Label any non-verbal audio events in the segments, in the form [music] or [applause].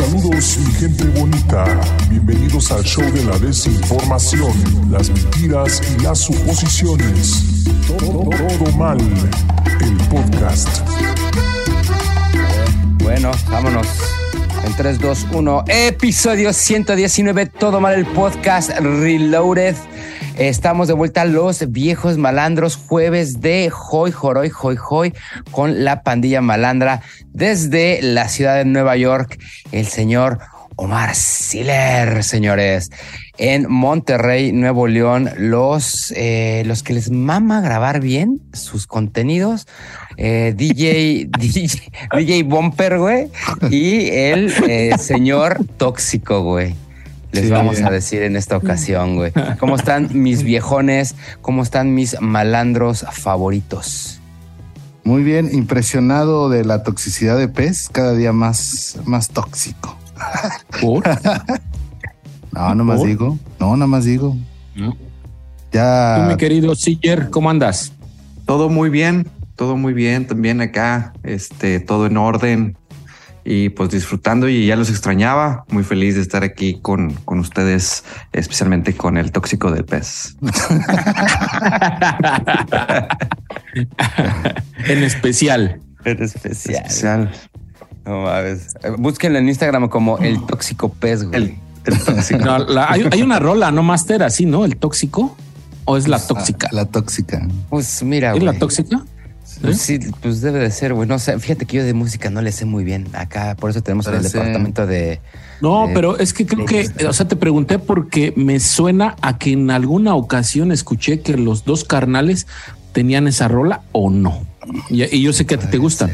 Saludos mi gente bonita, bienvenidos al show de la desinformación, las mentiras y las suposiciones. Todo, mal, el podcast. Bueno, vámonos. En 3, 2, 1, episodio 119, todo mal el podcast Reloaded. Estamos de vuelta a los viejos malandros, jueves de Hoy, Joroy, Hoy, Hoy, con la pandilla malandra desde la ciudad de Nueva York, el señor Omar Siller, señores. En Monterrey, Nuevo León, los, eh, los que les mama grabar bien sus contenidos, eh, DJ, [laughs] DJ, DJ Bumper, güey, y el eh, señor Tóxico, güey. Les Sí. vamos a decir en esta ocasión, güey. ¿Cómo están mis viejones? ¿Cómo están mis malandros favoritos? Muy bien, impresionado de la toxicidad de pez, cada día más, más tóxico. ¿Por? [laughs] No, no más ¿Por? digo, no, nada más digo. ¿No? Tú, Ya mi querido Siller, ¿cómo andas? Todo muy bien, todo muy bien, también acá, este, todo en orden y pues disfrutando y ya los extrañaba, muy feliz de estar aquí con, con ustedes, especialmente con el tóxico del pez. [laughs] en especial. En especial. Especial. No mames. Eh, Búsquenlo en Instagram como el tóxico pez, güey. El, el tóxico. No, la- hay, hay una rola, ¿no, Master? Así, ¿no? ¿El tóxico? ¿O es la tóxica? La tóxica. Pues mira, ¿Es güey. la tóxica? Pues sí, pues debe de ser, güey. No fíjate que yo de música no le sé muy bien. Acá, por eso tenemos en el departamento de. No, Eh, pero es que creo que, o sea, te pregunté porque me suena a que en alguna ocasión escuché que los dos carnales tenían esa rola o no. Y, y yo sé que a ti te gustan.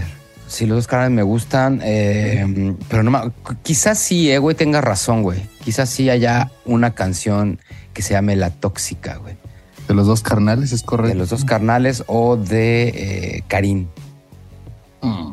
Sí, los dos canales me gustan, eh, pero no Quizás sí, eh, güey, tenga razón, güey. Quizás sí haya una canción que se llame La Tóxica, güey. De los dos carnales, es De correcto. los dos carnales o de eh, Karim. Mm.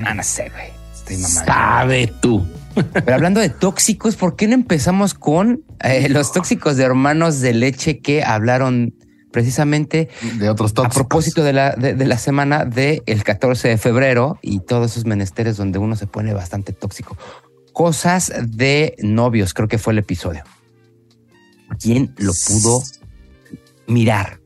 No, no sé, güey. Estoy mamando. Sabe tú. Pero hablando de tóxicos, ¿por qué no empezamos con eh, los tóxicos de hermanos de leche que hablaron precisamente De otros a tóxicos. propósito de la, de, de la semana del 14 de febrero y todos esos menesteres donde uno se pone bastante tóxico? Cosas de novios, creo que fue el episodio. ¿Quién lo pudo mirar?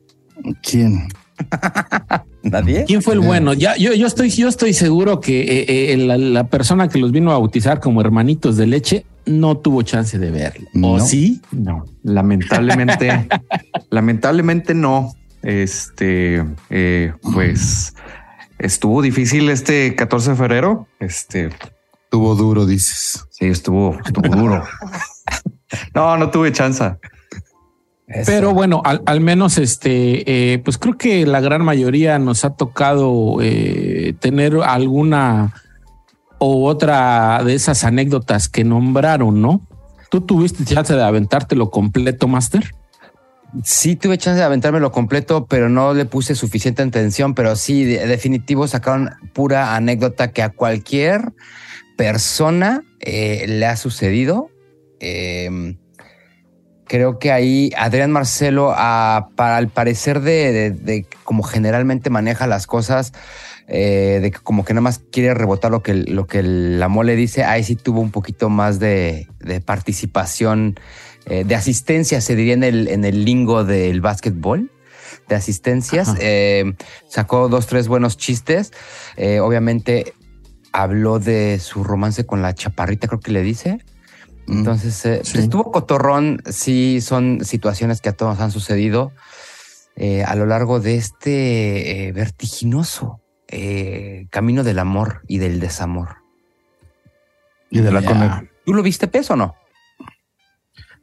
¿Quién? [laughs] ¿Nadie? ¿Quién fue el bueno? Ya, yo, yo estoy, yo estoy seguro que eh, eh, la, la persona que los vino a bautizar como hermanitos de leche no tuvo chance de verlo. ¿O No. sí? No. Lamentablemente, [laughs] lamentablemente no. Este, eh, pues estuvo difícil este 14 de febrero. Este, Tuvo duro, dices. sí, estuvo, estuvo duro. [laughs] No, no tuve chance. Eso. Pero bueno, al, al menos este, eh, pues creo que la gran mayoría nos ha tocado eh, tener alguna o otra de esas anécdotas que nombraron, ¿no? ¿Tú tuviste chance de aventártelo completo, Master? Sí tuve chance de aventármelo completo, pero no le puse suficiente atención, pero sí, de- definitivo sacaron pura anécdota que a cualquier persona eh, le ha sucedido. Eh, creo que ahí Adrián Marcelo, ah, para el parecer de, de- de como generalmente maneja las cosas, eh, de que como que nada más quiere rebotar lo que, lo que la mole dice, ahí sí tuvo un poquito más de, de participación, eh, de asistencia, se diría en el, en el lingo del básquetbol, de asistencias. Eh, sacó dos, tres buenos chistes. Obviamente habló de su romance con la chaparrita, creo que le dice. Entonces, eh, Sí. pues, estuvo cotorrón. Sí, son situaciones que a todos han sucedido eh, a lo largo de este eh, vertiginoso camino del amor y del desamor. Y de la conexión. ¿Tú lo viste peso o no?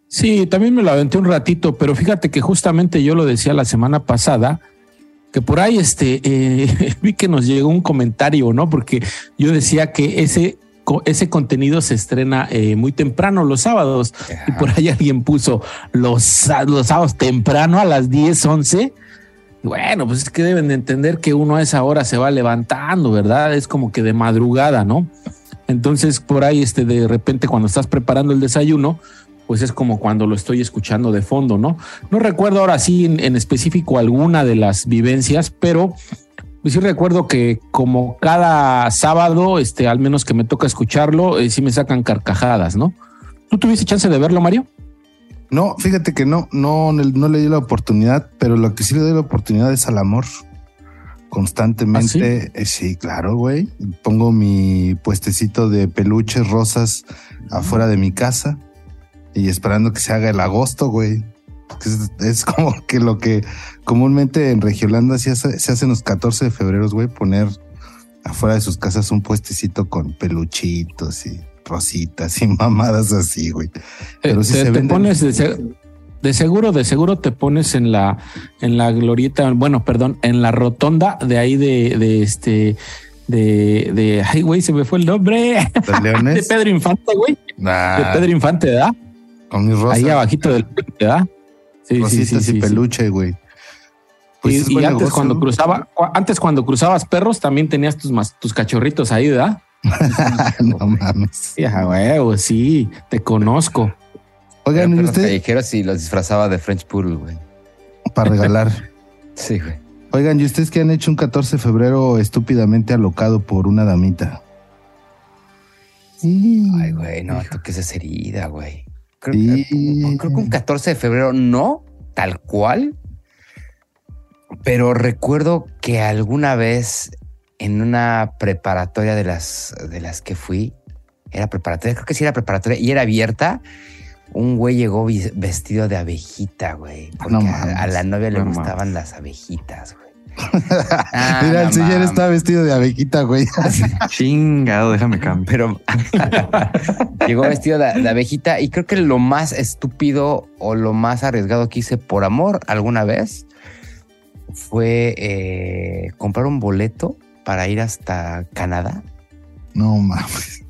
Sí, también me lo aventé un ratito, pero fíjate que justamente yo lo decía la semana pasada, que por ahí este, [laughs] vi que nos llegó un comentario, ¿no? Porque yo decía que ese, ese contenido se estrena eh, muy temprano los sábados y por ahí alguien puso los, los sábados temprano a las 10, 11. Y Bueno, pues es que deben de entender que uno a esa hora se va levantando, ¿verdad? Es como que de madrugada, ¿no? Entonces, por ahí, este, de repente, cuando estás preparando el desayuno, pues es como cuando lo estoy escuchando de fondo, ¿no? No recuerdo ahora sí en, en específico alguna de las vivencias, pero sí recuerdo que como cada sábado, este, al menos que me toca escucharlo, eh, sí me sacan carcajadas, ¿no? ¿Tú tuviste chance de verlo, Mario? No, fíjate que no, no, no le di la oportunidad, pero lo que sí le doy la oportunidad es al amor. Constantemente, ¿Ah, sí? Eh, claro, güey. Pongo mi puestecito de peluches rosas afuera de mi casa y esperando que se haga el agosto, güey. Es, es, como [laughs] que lo que comúnmente en Regiolanda se hace, se hace en los 14 de febrero, güey, poner afuera de sus casas un puestecito con peluchitos y rositas y [laughs] mamadas así, güey. Pero si se te pones de, seguro, de seguro te pones en la en la glorieta, bueno, perdón, en la rotonda de ahí de, de este de, de ay, güey, se me fue el nombre de [laughs] Pedro Infante, güey. De Pedro Infante, ¿verdad? Con mis rosas. Ahí abajito del ¿verdad? Sí, sí, sí, sí, y peluche, güey. Pues y, antes cuando cruzaba, antes cuando cruzabas perros también tenías tus tus cachorritos ahí, ¿verdad? [laughs] no mames. Ya, huevo, sí, te conozco. Oigan, ¿y usted? callejeros y los disfrazaba de French Poodle, güey. Para regalar. [laughs] sí, güey. Oigan, ¿y ustedes qué han hecho un 14 de febrero estúpidamente alocado por una damita? Ay, güey, no toques esa herida, güey. Creo, creo que un 14 de febrero no, tal cual. Pero recuerdo que alguna vez en una preparatoria de las, de las que fui, era preparatoria, creo que sí era preparatoria y era abierta. Un güey llegó vestido de abejita, güey. Porque a, la novia le gustaban las abejitas, güey. Ah, Mira, el señor está vestido de abejita, güey. [laughs] Chingado, déjame cambiar. Pero [laughs] llegó vestido de, de, abejita y creo que lo más estúpido o lo más arriesgado que hice por amor alguna vez fue eh, comprar un boleto para ir hasta Canadá. No mames.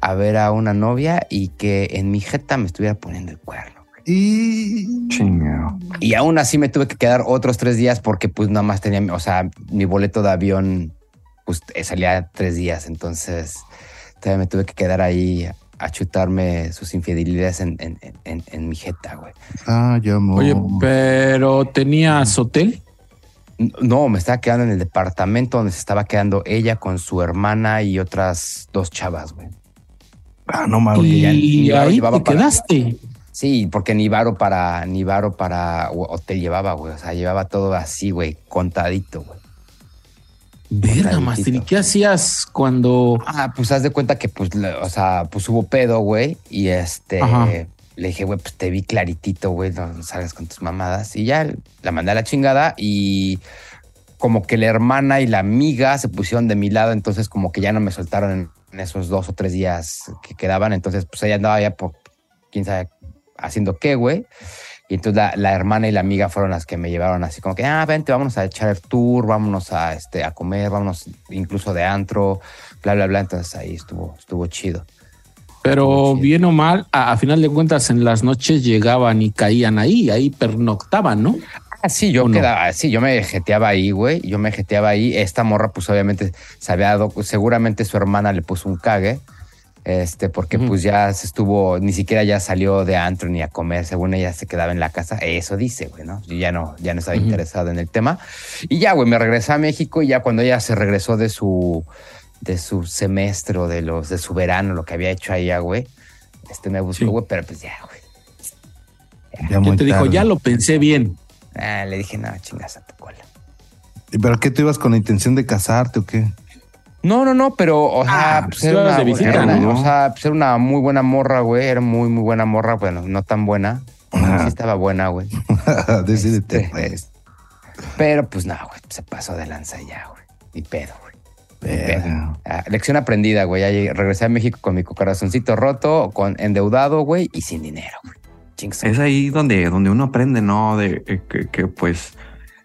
A ver a una novia y que en mi jeta me estuviera poniendo el cuerno. Y chingado. Y aún así me tuve que quedar otros tres días porque pues nada más tenía, o sea, mi boleto de avión pues salía tres días. Entonces todavía me tuve que quedar ahí a chutarme sus infidelidades en, en, mi jeta, güey. Ah, ya, Oye, pero ¿tenías hotel? No, me estaba quedando en el departamento donde se estaba quedando ella con su hermana y otras dos chavas, güey. Ah, no mames. Y, ahí te quedaste. Sí, porque ni varo para, ni varo para hotel llevaba, güey. O sea, llevaba todo así, güey, contadito, güey. Verga, Master, ¿y qué hacías cuando...? Ah, pues haz de cuenta que, pues, o sea, pues hubo pedo, güey, y este... Le dije, güey, pues te vi claritito, güey, no, salgas con tus mamadas. Y ya la mandé a la chingada y como que la hermana y la amiga se pusieron de mi lado, entonces como que ya no me soltaron en esos dos o tres días que quedaban. Entonces, pues ella andaba ya por quién sabe haciendo qué, güey. Y entonces la, hermana y la amiga fueron las que me llevaron así como que, ah, vente, vámonos a echar el tour, vámonos a, este, a comer, vámonos incluso de antro, bla, bla, bla. Entonces ahí estuvo, estuvo chido. Pero bien o mal, a, final de cuentas, en las noches llegaban y caían ahí, ahí pernoctaban, ¿no? Ah, sí, yo quedaba, sí, yo me jeteaba ahí, güey. Yo me jeteaba ahí. Esta morra, pues obviamente se había dado, seguramente su hermana le puso un cague. Este, porque pues ya se estuvo, ni siquiera ya salió de antro ni a comer, según ella se quedaba en la casa. Eso dice, güey, ¿no? Yo ya no, ya no estaba interesado en el tema. Y ya, güey, me regresé a México y ya cuando ella se regresó de su, de su semestre o de los de su verano, lo que había hecho allá, güey. Este me buscó, güey, pero pues ya, güey. Ya, te dijo, ya lo pensé bien. Ah, le dije, no, chingas a tu cola. ¿Y pero qué tú ibas con la intención de casarte o qué? No, no, no, pero, o sea, ah, pues era, una, de visita, o sea, pues era una muy buena morra, güey. Era muy, muy buena morra. Bueno, no tan buena. Sí estaba buena, güey. [laughs] Decídete, este, pues. Pero, pues, no, güey. Se pasó de lanza ya, güey. Ni pedo, güey. Ah, lección aprendida, güey. Regresé a México con mi corazoncito roto, con endeudado, güey, y sin dinero, güey. Es ahí donde, donde uno aprende, ¿no? De eh, que, pues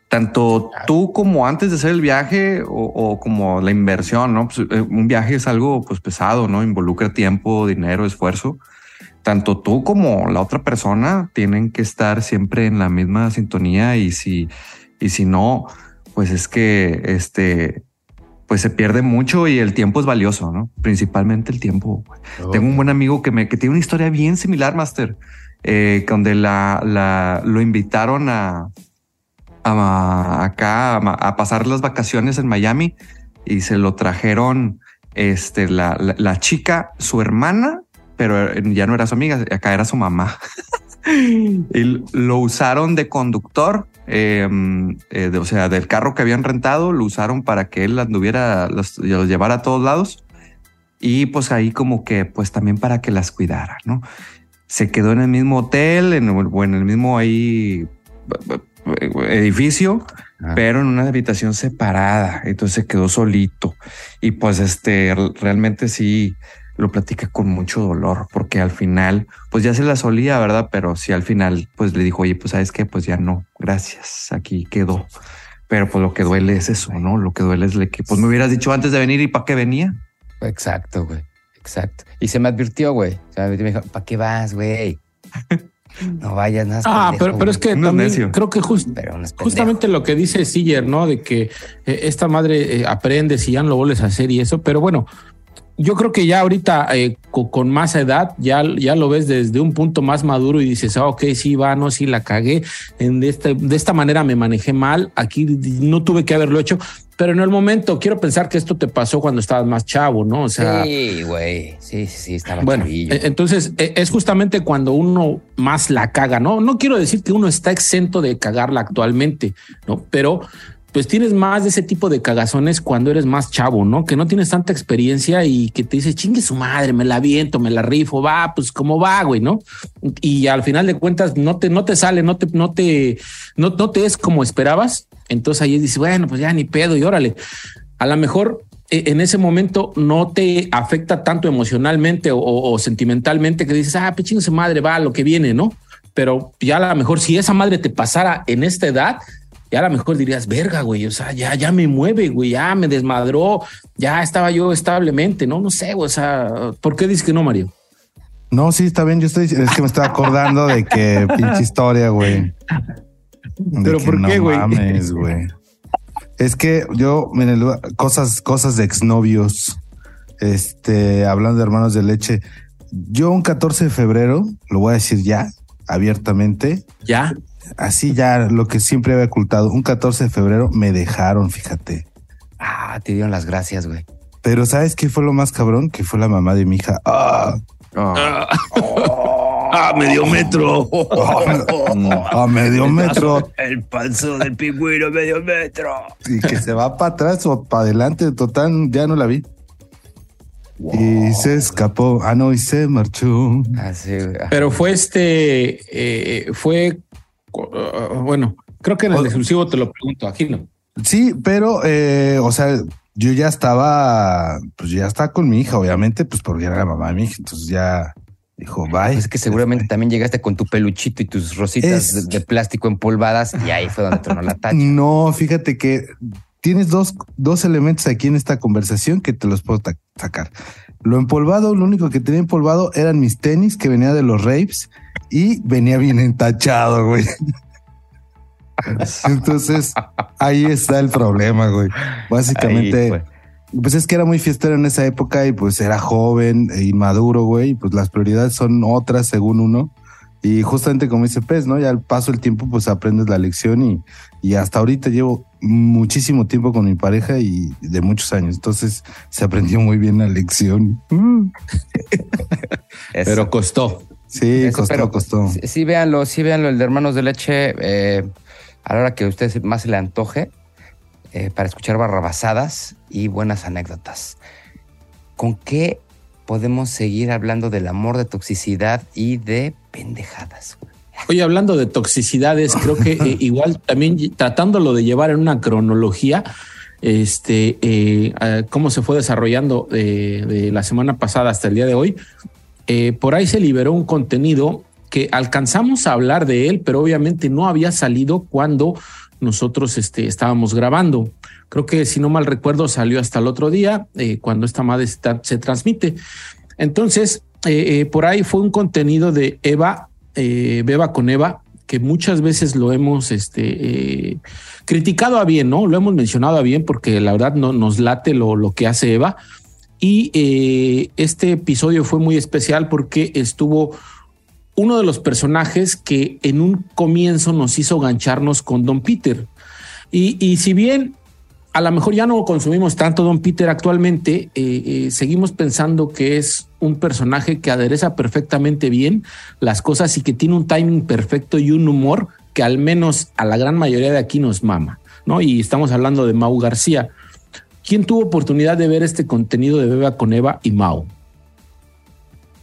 tanto tú como antes de hacer el viaje o, como la inversión, ¿no? Pues, eh, un viaje es algo pues pesado, ¿no? Involucra tiempo, dinero, esfuerzo. Tanto tú como la otra persona tienen que estar siempre en la misma sintonía y si, y si no, pues es que este pues se pierde mucho y el tiempo es valioso, ¿no? Principalmente el tiempo. Tengo un buen amigo que me que tiene una historia bien similar, Master, eh, donde la, la lo invitaron a, a- acá a, pasar las vacaciones en Miami y se lo trajeron este, la, la- chica, su hermana, pero ya no era su amiga, acá era su mamá. [laughs] y lo usaron de conductor, eh, eh, de- o sea, del carro que habían rentado, lo usaron para que él anduviera, los, los llevara a todos lados. Y pues ahí como que, pues también para que las cuidara, ¿no? Se quedó en el mismo hotel, en, en el mismo ahí edificio, Ah. pero en una habitación separada. Entonces se quedó solito. Y pues este realmente sí lo platica con mucho dolor, porque al final, pues ya se la solía, ¿verdad? Pero sí al final, pues le dijo, oye, pues sabes qué, pues ya no, gracias, aquí quedó. Pero pues lo que duele es eso, ¿no? Lo que duele es que pues me hubieras dicho antes de venir y para qué venía. Exacto, güey. Exacto. Y se me advirtió, güey. Me dijo, ¿para qué vas, güey? No vayas nada. Ah, pero, pero es que también creo que just- justamente lo que dice Siller, ¿no? De que eh, esta madre eh, aprende si ya no lo vuelves a hacer y eso, pero bueno, yo creo que ya ahorita eh, co- con, más edad ya, ya lo ves desde un punto más maduro y dices, ah, ok, sí, va, no, sí, la cagué, en de, este- de esta manera me manejé mal, aquí no tuve que haberlo hecho, pero en el momento quiero pensar que esto te pasó cuando estabas más chavo, ¿no? O sea, Sí, güey. Sí, sí, sí, estaba bueno, chavillo. eh, entonces eh, es justamente cuando uno más la caga, ¿no? No quiero decir que uno está exento de cagarla actualmente, ¿no? Pero pues tienes más de ese tipo de cagazones cuando eres más chavo, ¿no? Que no tienes tanta experiencia y que te dice, chingue su madre, me la viento, me la rifo, va, pues como va, güey, ¿no? Y al final de cuentas no te, no te sale, no te, no te, no, te es como esperabas. Entonces ahí dices, bueno, pues ya ni pedo y órale. A lo mejor eh, en ese momento no te afecta tanto emocionalmente o, sentimentalmente que dices, ah, pechino su madre, va lo que viene, ¿no? Pero ya a lo mejor si esa madre te pasara en esta edad, ya a lo mejor dirías, verga, güey, o sea, ya, ya me mueve, güey, ya me desmadró, ya estaba yo establemente, no, no sé, güey, o sea, ¿por qué dices que no, Mario? No, sí, está bien. Yo estoy, es que me estaba acordando de que [laughs] pinche historia, güey. ¿Pero por qué, no güey? mames, güey. Es que yo, miren, cosas, cosas de exnovios, este, hablando de hermanos de leche. Yo un 14 de febrero, lo voy a decir ya, abiertamente, Ya, así ya, lo que siempre había ocultado, un 14 de febrero me dejaron, fíjate. Ah, te dieron las gracias, güey. Pero ¿sabes qué fue lo más cabrón? Que fue la mamá de mi hija. Ah, Ah, ah, medio metro. a medio metro. El panzo del pingüino medio metro. y que se va para atrás o para adelante, total, ya no la vi. Y se escapó. Ah, no, y se marchó. Así, güey. Pero fue este, eh, fue, bueno, creo que en el O- exclusivo te lo pregunto, aquí no. Sí, pero, eh, o sea, yo ya estaba, pues ya estaba con mi hija, obviamente, pues porque era la mamá de mi hija. Entonces ya dijo, bye. Pues es que seguramente también llegaste con tu peluchito y tus rositas Es- de, de plástico empolvadas y ahí fue donde tronó la tacha. [laughs] No, fíjate que tienes dos, dos elementos aquí en esta conversación que te los puedo sacar. Lo empolvado, lo único que tenía empolvado eran mis tenis que venía de los raves y venía bien entachado, güey. [laughs] Entonces, ahí está el problema, güey. Básicamente, Ahí pues es que era muy fiestero en esa época y pues era joven e inmaduro, güey. y Pues las prioridades son otras según uno. Y justamente como dice Pez, ¿no? Ya al paso del tiempo, pues aprendes la lección y, y hasta ahorita llevo muchísimo tiempo con mi pareja y de muchos años. Entonces se aprendió muy bien la lección. [laughs] Eso. Pero costó. Sí, Eso, costó, pero costó. Sí, sí, véanlo, sí, véanlo, el de Hermanos de Leche, eh, a la hora que a usted más se le antoje, eh, para escuchar barrabasadas y buenas anécdotas. ¿Con qué podemos seguir hablando del amor, de toxicidad y de pendejadas? Oye, hablando de toxicidades, creo que eh, [laughs] igual también tratándolo de llevar en una cronología, este, eh, cómo se fue desarrollando eh, de la semana pasada hasta el día de hoy, por ahí se liberó un contenido que alcanzamos a hablar de él, pero obviamente no había salido cuando nosotros este, estábamos grabando. Creo que si no mal recuerdo salió hasta el otro día cuando esta madre está- se transmite. Entonces, por ahí fue un contenido de Eva, eh, Beba con Eva, que muchas veces lo hemos este, eh, criticado a bien, ¿no? Lo hemos mencionado a bien porque la verdad no nos late lo, lo que hace Eva. Y eh, este episodio fue muy especial porque estuvo uno de los personajes que en un comienzo nos hizo gancharnos con Don Peter. Y, y si bien a lo mejor ya no consumimos tanto Don Peter actualmente, eh, eh, seguimos pensando que es un personaje que adereza perfectamente bien las cosas y que tiene un timing perfecto y un humor que al menos a la gran mayoría de aquí nos mama, ¿no? Y estamos hablando de Mau García. ¿Quién tuvo oportunidad de ver este contenido de Beba con Eva y Mau?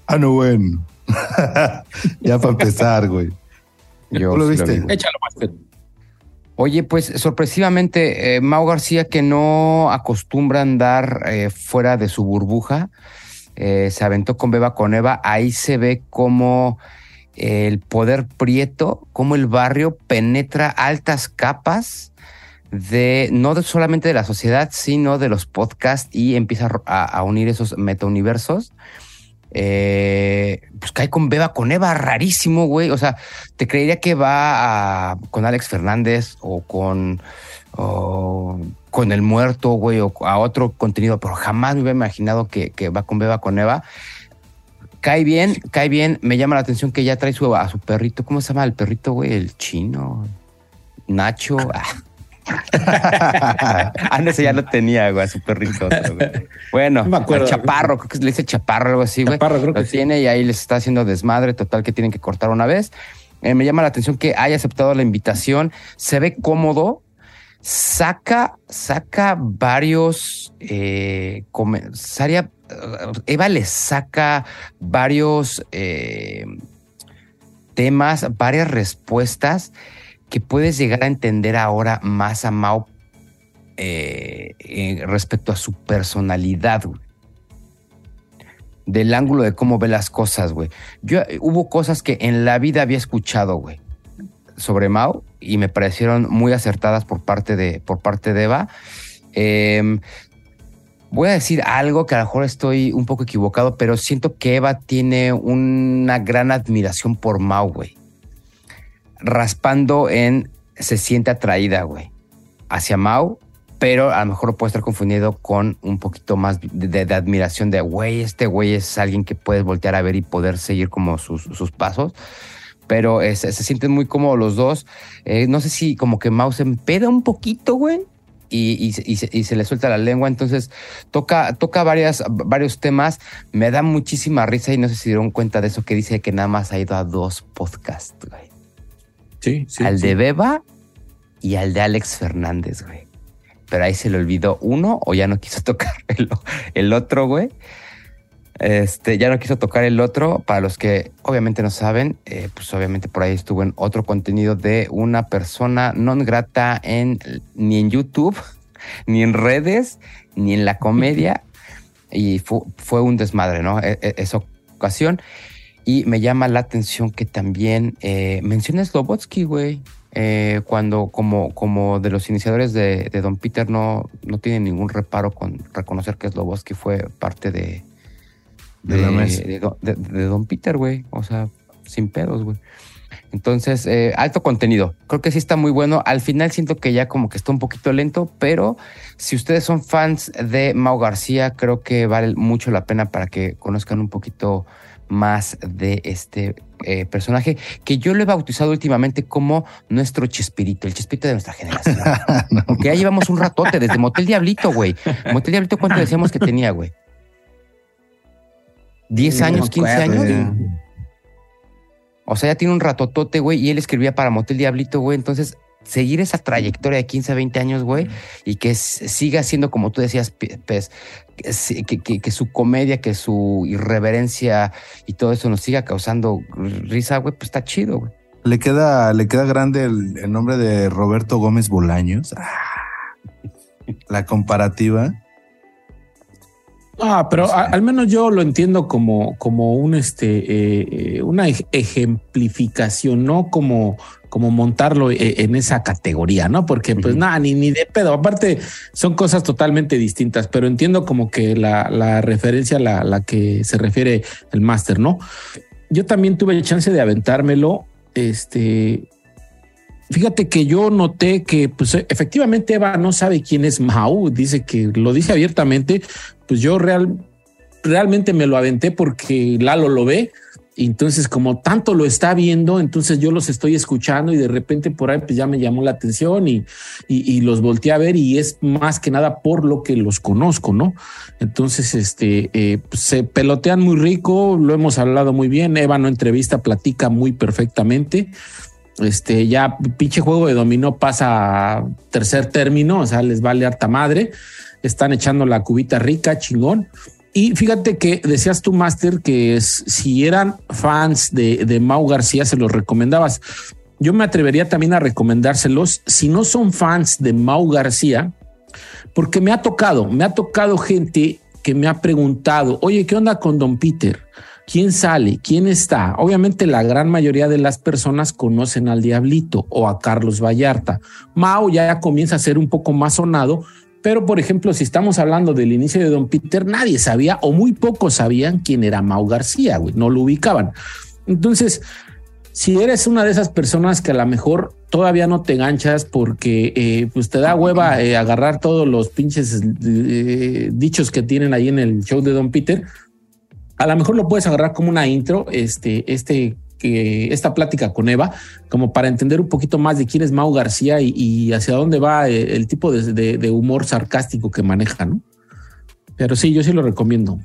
Ah, no, bueno. [laughs] ya para empezar, güey. Yo lo sí viste? vi. Échalo más. Oye, pues sorpresivamente, eh, Mau García, que no acostumbra andar eh, fuera de su burbuja, eh, se aventó con Beba con Eva. Ahí se ve cómo el poder prieto, cómo el barrio penetra altas capas de no de solamente de la sociedad, sino de los podcasts y empieza a, a unir esos metauniversos. Eh, pues cae con Beba con Eva, rarísimo, güey. O sea, te creería que va a- con Alex Fernández o con, o con El Muerto, güey, o a otro contenido, pero jamás me hubiera imaginado que, que va con Beba con Eva. Cae bien, cae bien. Me llama la atención que ya trae su, a su perrito. ¿Cómo se llama el perrito, güey? El chino. Nacho. Ah, [laughs] ah, no, ese ya lo tenía, güey, a su perrito. otro, güey. Bueno, No me acuerdo. chaparro, creo que le dice chaparro, algo así, güey. Chaparro, creo que Lo sí. tiene y ahí les está haciendo desmadre total que tienen que cortar una vez. Eh, me llama la atención que haya aceptado la invitación. Se ve cómodo. Saca, saca varios. Eh, Saria- Eva le saca varios eh, temas, varias respuestas que puedes llegar a entender ahora más a Mao eh, eh, respecto a su personalidad, güey. Del ángulo de cómo ve las cosas, güey. Yo eh, hubo cosas que en la vida había escuchado, güey, sobre Mao y me parecieron muy acertadas por parte de, por parte de Eva. Em, voy a decir algo que a lo mejor estoy un poco equivocado, pero siento que Eva tiene una gran admiración por Mao, güey. Raspando en se siente atraída, güey, hacia Mao, pero a lo mejor puede estar confundido con un poquito más de, de- de admiración de, güey, este güey es alguien que puedes voltear a ver y poder seguir como sus, sus pasos. Pero se, sienten muy cómodos los dos. Eh, no sé si como que Mao se empeda un poquito, güey. Y, y se le suelta la lengua, entonces toca, toca varias, varios temas. Me da muchísima risa y no sé si dieron cuenta de eso que dice que nada más ha ido a dos podcasts, güey Sí, sí. al sí. de Beba y al de Alex Fernández, güey. Pero ahí se le olvidó uno o ya no quiso [laughs] tocar el, el otro, güey. Este, ya no quiso tocar el otro. Para los que obviamente no saben, eh, pues obviamente por ahí estuvo en otro contenido de una persona non grata en ni en YouTube, [laughs] ni en redes, ni en la comedia. [laughs] y fu- fue un desmadre, ¿no? E- e- esa ocasión. Y me llama la atención que también eh, menciona Slobotsky, güey. Eh, cuando como, como de los iniciadores de, de Don Peter no, no tiene ningún reparo con reconocer que Slobotsky fue parte de, De la mesa. de, Don- de- de Don Peter, güey. O sea, sin pedos, güey. Entonces, eh, alto contenido. Creo que sí está muy bueno. Al final siento que ya como que está un poquito lento, pero si ustedes son fans de Mau García, creo que vale mucho la pena para que conozcan un poquito más de este eh, personaje que yo lo he bautizado últimamente como nuestro Chespirito, el Chespirito de nuestra generación. [laughs] Que ya llevamos un ratote desde Motel Diablito, güey. Motel Diablito, ¿cuánto decíamos que tenía, güey? ¿10 No me años, 15 acuerdo, años? O sea, ya tiene un ratotote, güey, y él escribía para Motel Diablito, güey. Entonces, seguir esa trayectoria de 15 a 20 años, güey, y que siga siendo, como tú decías, Pez, que, si- que- que- que su comedia, que su irreverencia y todo eso nos siga causando risa, güey, pues está chido, güey. Le queda, le queda grande el, el nombre de Roberto Gómez Bolaños. Ah. La comparativa. Ah, pero a- al menos yo lo entiendo como, como un este eh, una ej- ejemplificación, no como, como montarlo eh, en esa categoría, ¿no? Porque pues nada, ni, ni de pedo. Aparte, son cosas totalmente distintas, pero entiendo como que la, la referencia a la, la que se refiere el máster, ¿no? Yo también tuve chance de aventármelo. Este. Fíjate que yo noté que, pues, efectivamente, Eva no sabe quién es Mau. Dice que lo dice abiertamente. Pues yo real, realmente me lo aventé porque Lalo lo ve Y entonces, como tanto lo está viendo, entonces yo los estoy escuchando y de repente por ahí pues ya me llamó la atención y, y, los volteé a ver y es más que nada por lo que los conozco, ¿no? Entonces, este, eh, pues, se pelotean muy rico, lo hemos hablado muy bien. Eva no entrevista, platica muy perfectamente. Este, ya pinche juego de dominó pasa a tercer término, o sea, les vale harta madre. Están echando la cubita rica, chingón. Y fíjate que decías tú, Master, que si eran fans de, de Mau García, se los recomendabas. Yo me atrevería también a recomendárselos si no son fans de Mau García, porque me ha tocado, me ha tocado gente que me ha preguntado, oye, ¿qué onda con Don Peter? ¿Quién sale? ¿Quién está? Obviamente la gran mayoría de las personas conocen al Diablito o a Carlos Vallarta. Mau ya comienza a ser un poco más sonado, pero, por ejemplo, si estamos hablando del inicio de Don Peter, nadie sabía o muy pocos sabían quién era Mau García, güey, no lo ubicaban. Entonces, si eres una de esas personas que a lo mejor todavía no te ganchas porque eh, pues te da hueva eh, agarrar todos los pinches eh, dichos que tienen ahí en el show de Don Peter, a lo mejor lo puedes agarrar como una intro, este, este esta plática con Eva, como para entender un poquito más de quién es Mau García y, hacia dónde va eh, el, tipo de, humor sarcástico que maneja, ¿no? Pero sí, yo sí lo recomiendo.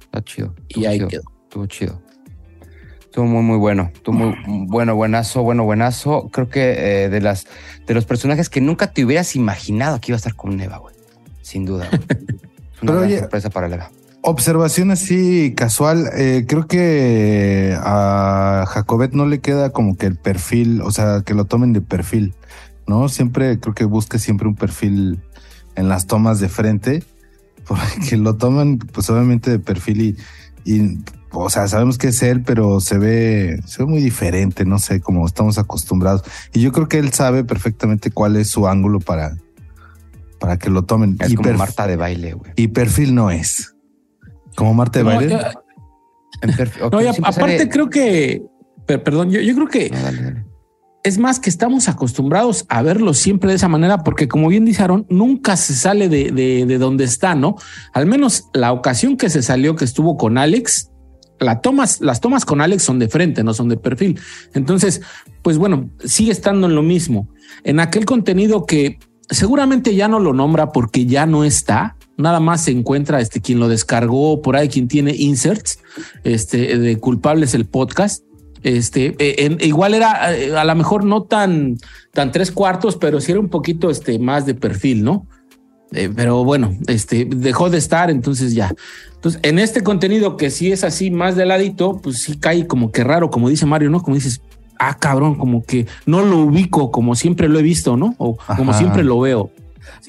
Está chido. Y ahí quedó. Estuvo chido. Estuvo muy, muy bueno. Estuvo muy bueno, buenazo, bueno, buenazo. Creo que eh, de las de los personajes que nunca te hubieras imaginado que iba a estar con Eva, güey. Sin duda. [laughs] Una gran sorpresa para Eva. Observación así casual, eh, creo que a Jacobet no le queda como que el perfil, o sea, que lo tomen de perfil, ¿no? Siempre creo que busca siempre un perfil en las tomas de frente, [laughs] porque lo toman pues obviamente de perfil y, y o sea, sabemos que es él, pero se ve, se ve muy diferente, no sé, como estamos acostumbrados. Y yo creo que él sabe perfectamente cuál es su ángulo para, para que lo tomen. Es como Marta de baile, güey. Y perfil no es. Como Marte baile. [laughs] aparte creo que, perdón, yo, creo que es más que estamos acostumbrados a verlo siempre de esa manera, porque como bien dijeron, nunca se sale de, de, donde está, ¿no? Al menos la ocasión que se salió, que estuvo con Alex, la tomas, las tomas con Alex son de frente, no son de perfil. Entonces, pues bueno, sigue estando en lo mismo. En aquel contenido que seguramente ya no lo nombra porque ya no está, nada más se encuentra este quien lo descargó por ahí, quien tiene inserts este, de culpables el podcast. Este, e, igual era eh, a lo mejor no tan, tan tres cuartos, pero sí era un poquito este, más de perfil, ¿no? Eh, pero bueno, este dejó de estar, entonces ya. Entonces, en este contenido que sí es así más de ladito, pues sí cae como que raro, como dice Mario, ¿no? Como dices, ah, cabrón, como que no lo ubico como siempre lo he visto, ¿no? O como siempre lo veo.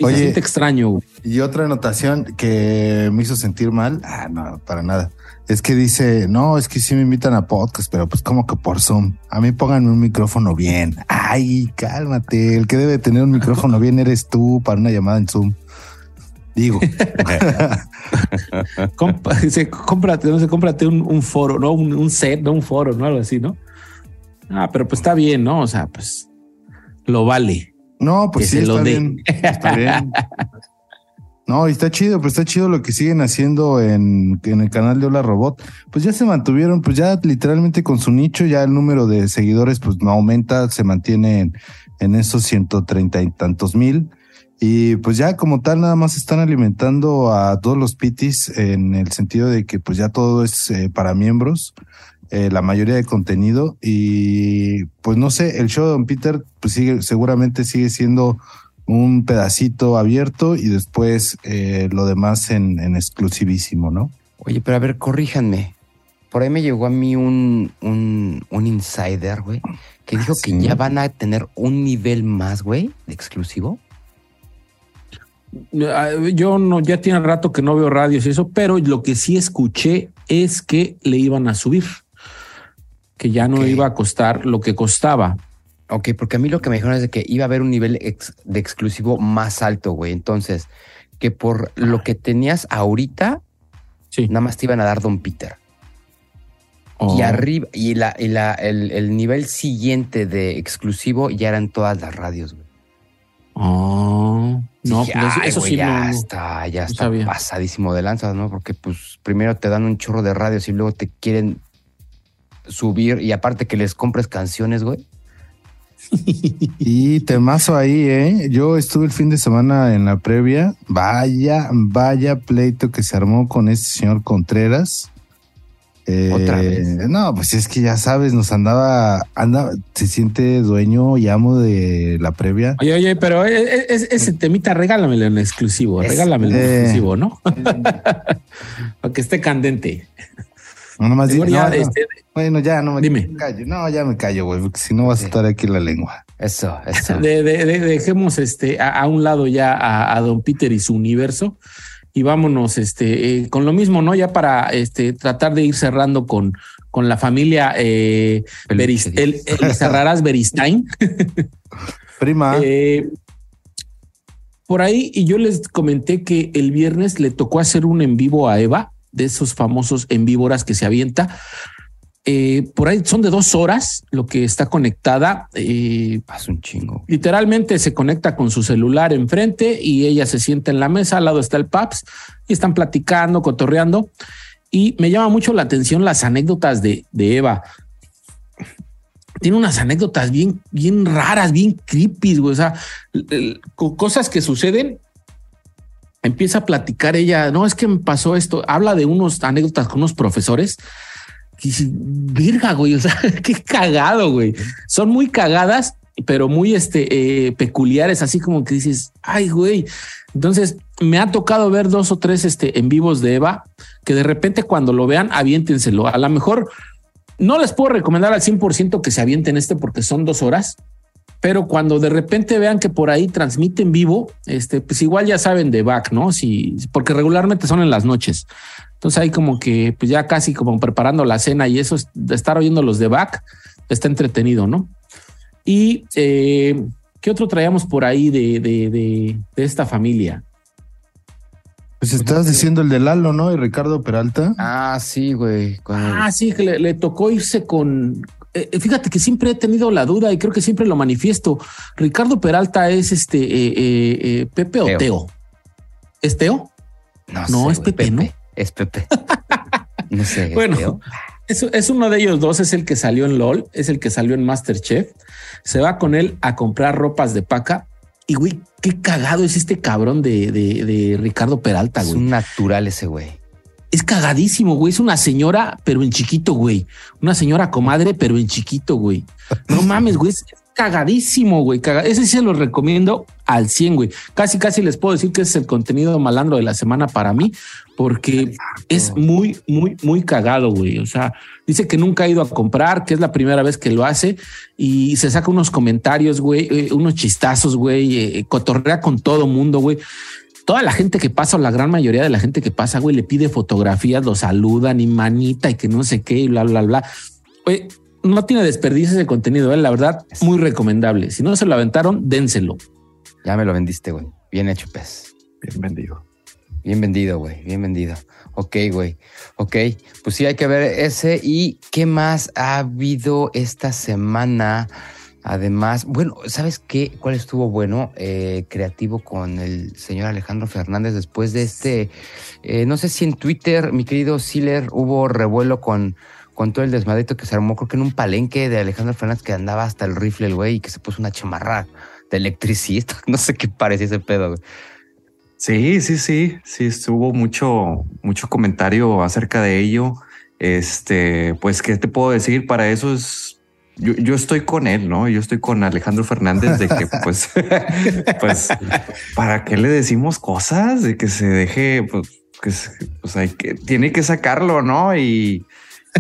Oye, se siente extraño. Y otra anotación que me hizo sentir mal, ah, no, para nada. Es que dice, no, es que sí me invitan a podcast, pero pues como que por Zoom. A mí pónganme un micrófono bien. Ay, cálmate. El que debe tener un micrófono bien eres tú para una llamada en Zoom. Digo. [laughs] cómprate, no sé, cómprate un, foro, ¿no? Un, set, no un foro, ¿no? Algo así, ¿no? Ah, pero pues está bien, ¿no? O sea, pues lo vale. No, pues sí, está bien. Está [laughs] bien. No, y está chido, pues está chido lo que siguen haciendo en, en, el canal de Hola Robot. Pues ya se mantuvieron, pues ya literalmente con su nicho, ya el número de seguidores pues no aumenta, se mantiene en, esos ciento treinta y tantos mil. Y pues ya como tal nada más están alimentando a todos los pitis en el sentido de que pues ya todo es eh, para miembros. Eh, la mayoría de contenido y pues no sé, el show de Don Peter pues sigue, seguramente sigue siendo un pedacito abierto y después eh, lo demás en, exclusivísimo, ¿no? Oye, pero a ver, corríjanme. Por ahí me llegó a mí un, un, insider, güey, que dijo que ya van a tener un nivel más, güey, de exclusivo. Ah, yo no, ya tiene rato que no veo radios y eso, pero lo que sí escuché es que le iban a subir que ya no iba a costar lo que costaba. Ok, porque a mí lo que me dijeron es de que iba a haber un nivel de exclusivo más alto, güey. Entonces, que por lo que tenías ahorita, sí. nada más te iban a dar Don Peter. Y oh. arriba, y, la, y la, el, nivel siguiente de exclusivo ya eran todas las radios, güey. Oh, no, pues eso, sí ya está, ya está pasadísimo de lanzas, ¿no? Porque pues primero te dan un chorro de radios y luego te quieren subir y aparte que les compres canciones, güey. [laughs] Y temazo ahí, ¿eh? Yo estuve el fin de semana en la previa. Vaya, vaya pleito que se armó con este señor Contreras. Eh, Otra vez. No, pues es que ya sabes, nos andaba, anda, se siente dueño y amo de la previa. Oye, oye, pero e- e- es- ese temita, regálamelo en exclusivo, Es- regálamelo en eh. exclusivo, ¿no? [laughs] Para que esté candente. No, nomás di- Mejor ya, no, no. este, Bueno, ya no me Dime. callo. No, ya me callo, güey, porque si no vas a estar aquí la lengua. Eso, eso. de- de- de- dejemos este a, a un lado ya a, a Don Peter y su universo y vámonos este eh, con lo mismo, ¿no? Ya para este tratar de ir cerrando con, con la familia eh, Beris- el, el Cerrarás Beristain. [laughs] Prima, Eh, por ahí, y yo les comenté que el viernes le tocó hacer un en vivo a Eva, de esos famosos en víboras que se avienta. Eh, por ahí son de dos horas lo que está conectada. eh, Haz un chingo. literalmente se conecta con su celular enfrente y ella se sienta en la mesa, al lado está el Paps y están platicando, cotorreando. Y me llama mucho la atención las anécdotas de, de Eva. Tiene unas anécdotas bien, bien raras, bien creepy, güey. O sea, cosas que suceden. Empieza a platicar ella. No, es que me pasó esto. Habla de unos anécdotas con unos profesores. Dice, virga, güey. O sea, [laughs] qué cagado, güey. Son muy cagadas, pero muy este, eh, peculiares, así como que dices, ay, güey. Entonces, me ha tocado ver dos o tres este, en vivos de Eva, que de repente cuando lo vean, aviéntenselo. A lo mejor no les puedo recomendar al 100% que se avienten este porque son dos horas, pero cuando de repente vean que por ahí transmiten vivo, este, pues igual ya saben de back, ¿no? Si, porque regularmente son en las noches. Entonces ahí como que pues ya casi como preparando la cena y eso es de estar oyendo los de back está entretenido, ¿no? Y eh, ¿qué otro traíamos por ahí de, de, de, de esta familia? pues estás diciendo el de Lalo, ¿no? Y Ricardo Peralta. Ah, sí, güey. con el- Ah, sí, que le, le tocó irse con. Eh, fíjate que siempre he tenido la duda y creo que siempre lo manifiesto. Ricardo Peralta es este eh, eh, eh, Pepe o Teo. Teo. ¿Es Teo? no, sé, es Pepe, ¿no? Es Pepe. [laughs] No sé. ¿es Bueno, Teo? Es, es uno de ellos dos, es el que salió en LOL, es el que salió en Masterchef. Se va con él a comprar ropas de paca. Y güey, qué cagado es este cabrón de, de, de Ricardo Peralta, es güey. un natural ese güey. Es cagadísimo, güey. Es una señora, pero en chiquito, güey. Una señora comadre, pero en chiquito, güey. No [laughs] mames, güey. Es cagadísimo, güey. Caga- Ese sí se lo recomiendo al 100, güey. Casi, casi les puedo decir que ese es el contenido malandro de la semana para mí, porque es muy, muy, muy cagado, güey. O sea, dice que nunca ha ido a comprar, que es la primera vez que lo hace y se saca unos comentarios, güey, eh, unos chistazos, güey, eh, cotorrea con todo mundo, güey toda la gente que pasa, o la gran mayoría de la gente que pasa, güey, le pide fotografías, lo saludan y manita y que no sé qué y bla, bla, bla. Güey, no tiene desperdicio ese contenido, ¿eh? la verdad, muy recomendable. Si no se lo aventaron, dénselo. Ya me lo vendiste, güey. Bien hecho, pez. Bien vendido. Bien vendido, güey. Bien vendido. Ok, güey. Ok. Pues sí, hay que ver ese. ¿Y qué más ha habido esta semana? Además, bueno, ¿sabes qué? ¿Cuál estuvo bueno? Eh, creativo con el señor Alejandro Fernández después de este. eh, no sé si en Twitter, mi querido Siller, hubo revuelo con, con todo el desmadrito que se armó, creo que en un palenque de Alejandro Fernández que andaba hasta el rifle, el güey, y que se puso una chamarra de electricista. [laughs] No sé qué parecía ese pedo, güey. Sí, sí, sí, sí, estuvo mucho, mucho comentario acerca de ello. Este, pues, ¿qué te puedo decir? Para eso es, yo, yo estoy con él, ¿no? Yo estoy con Alejandro Fernández de que, pues, [laughs] pues, ¿para qué le decimos cosas? De que se deje, pues, que, pues tiene que sacarlo, ¿no? Y,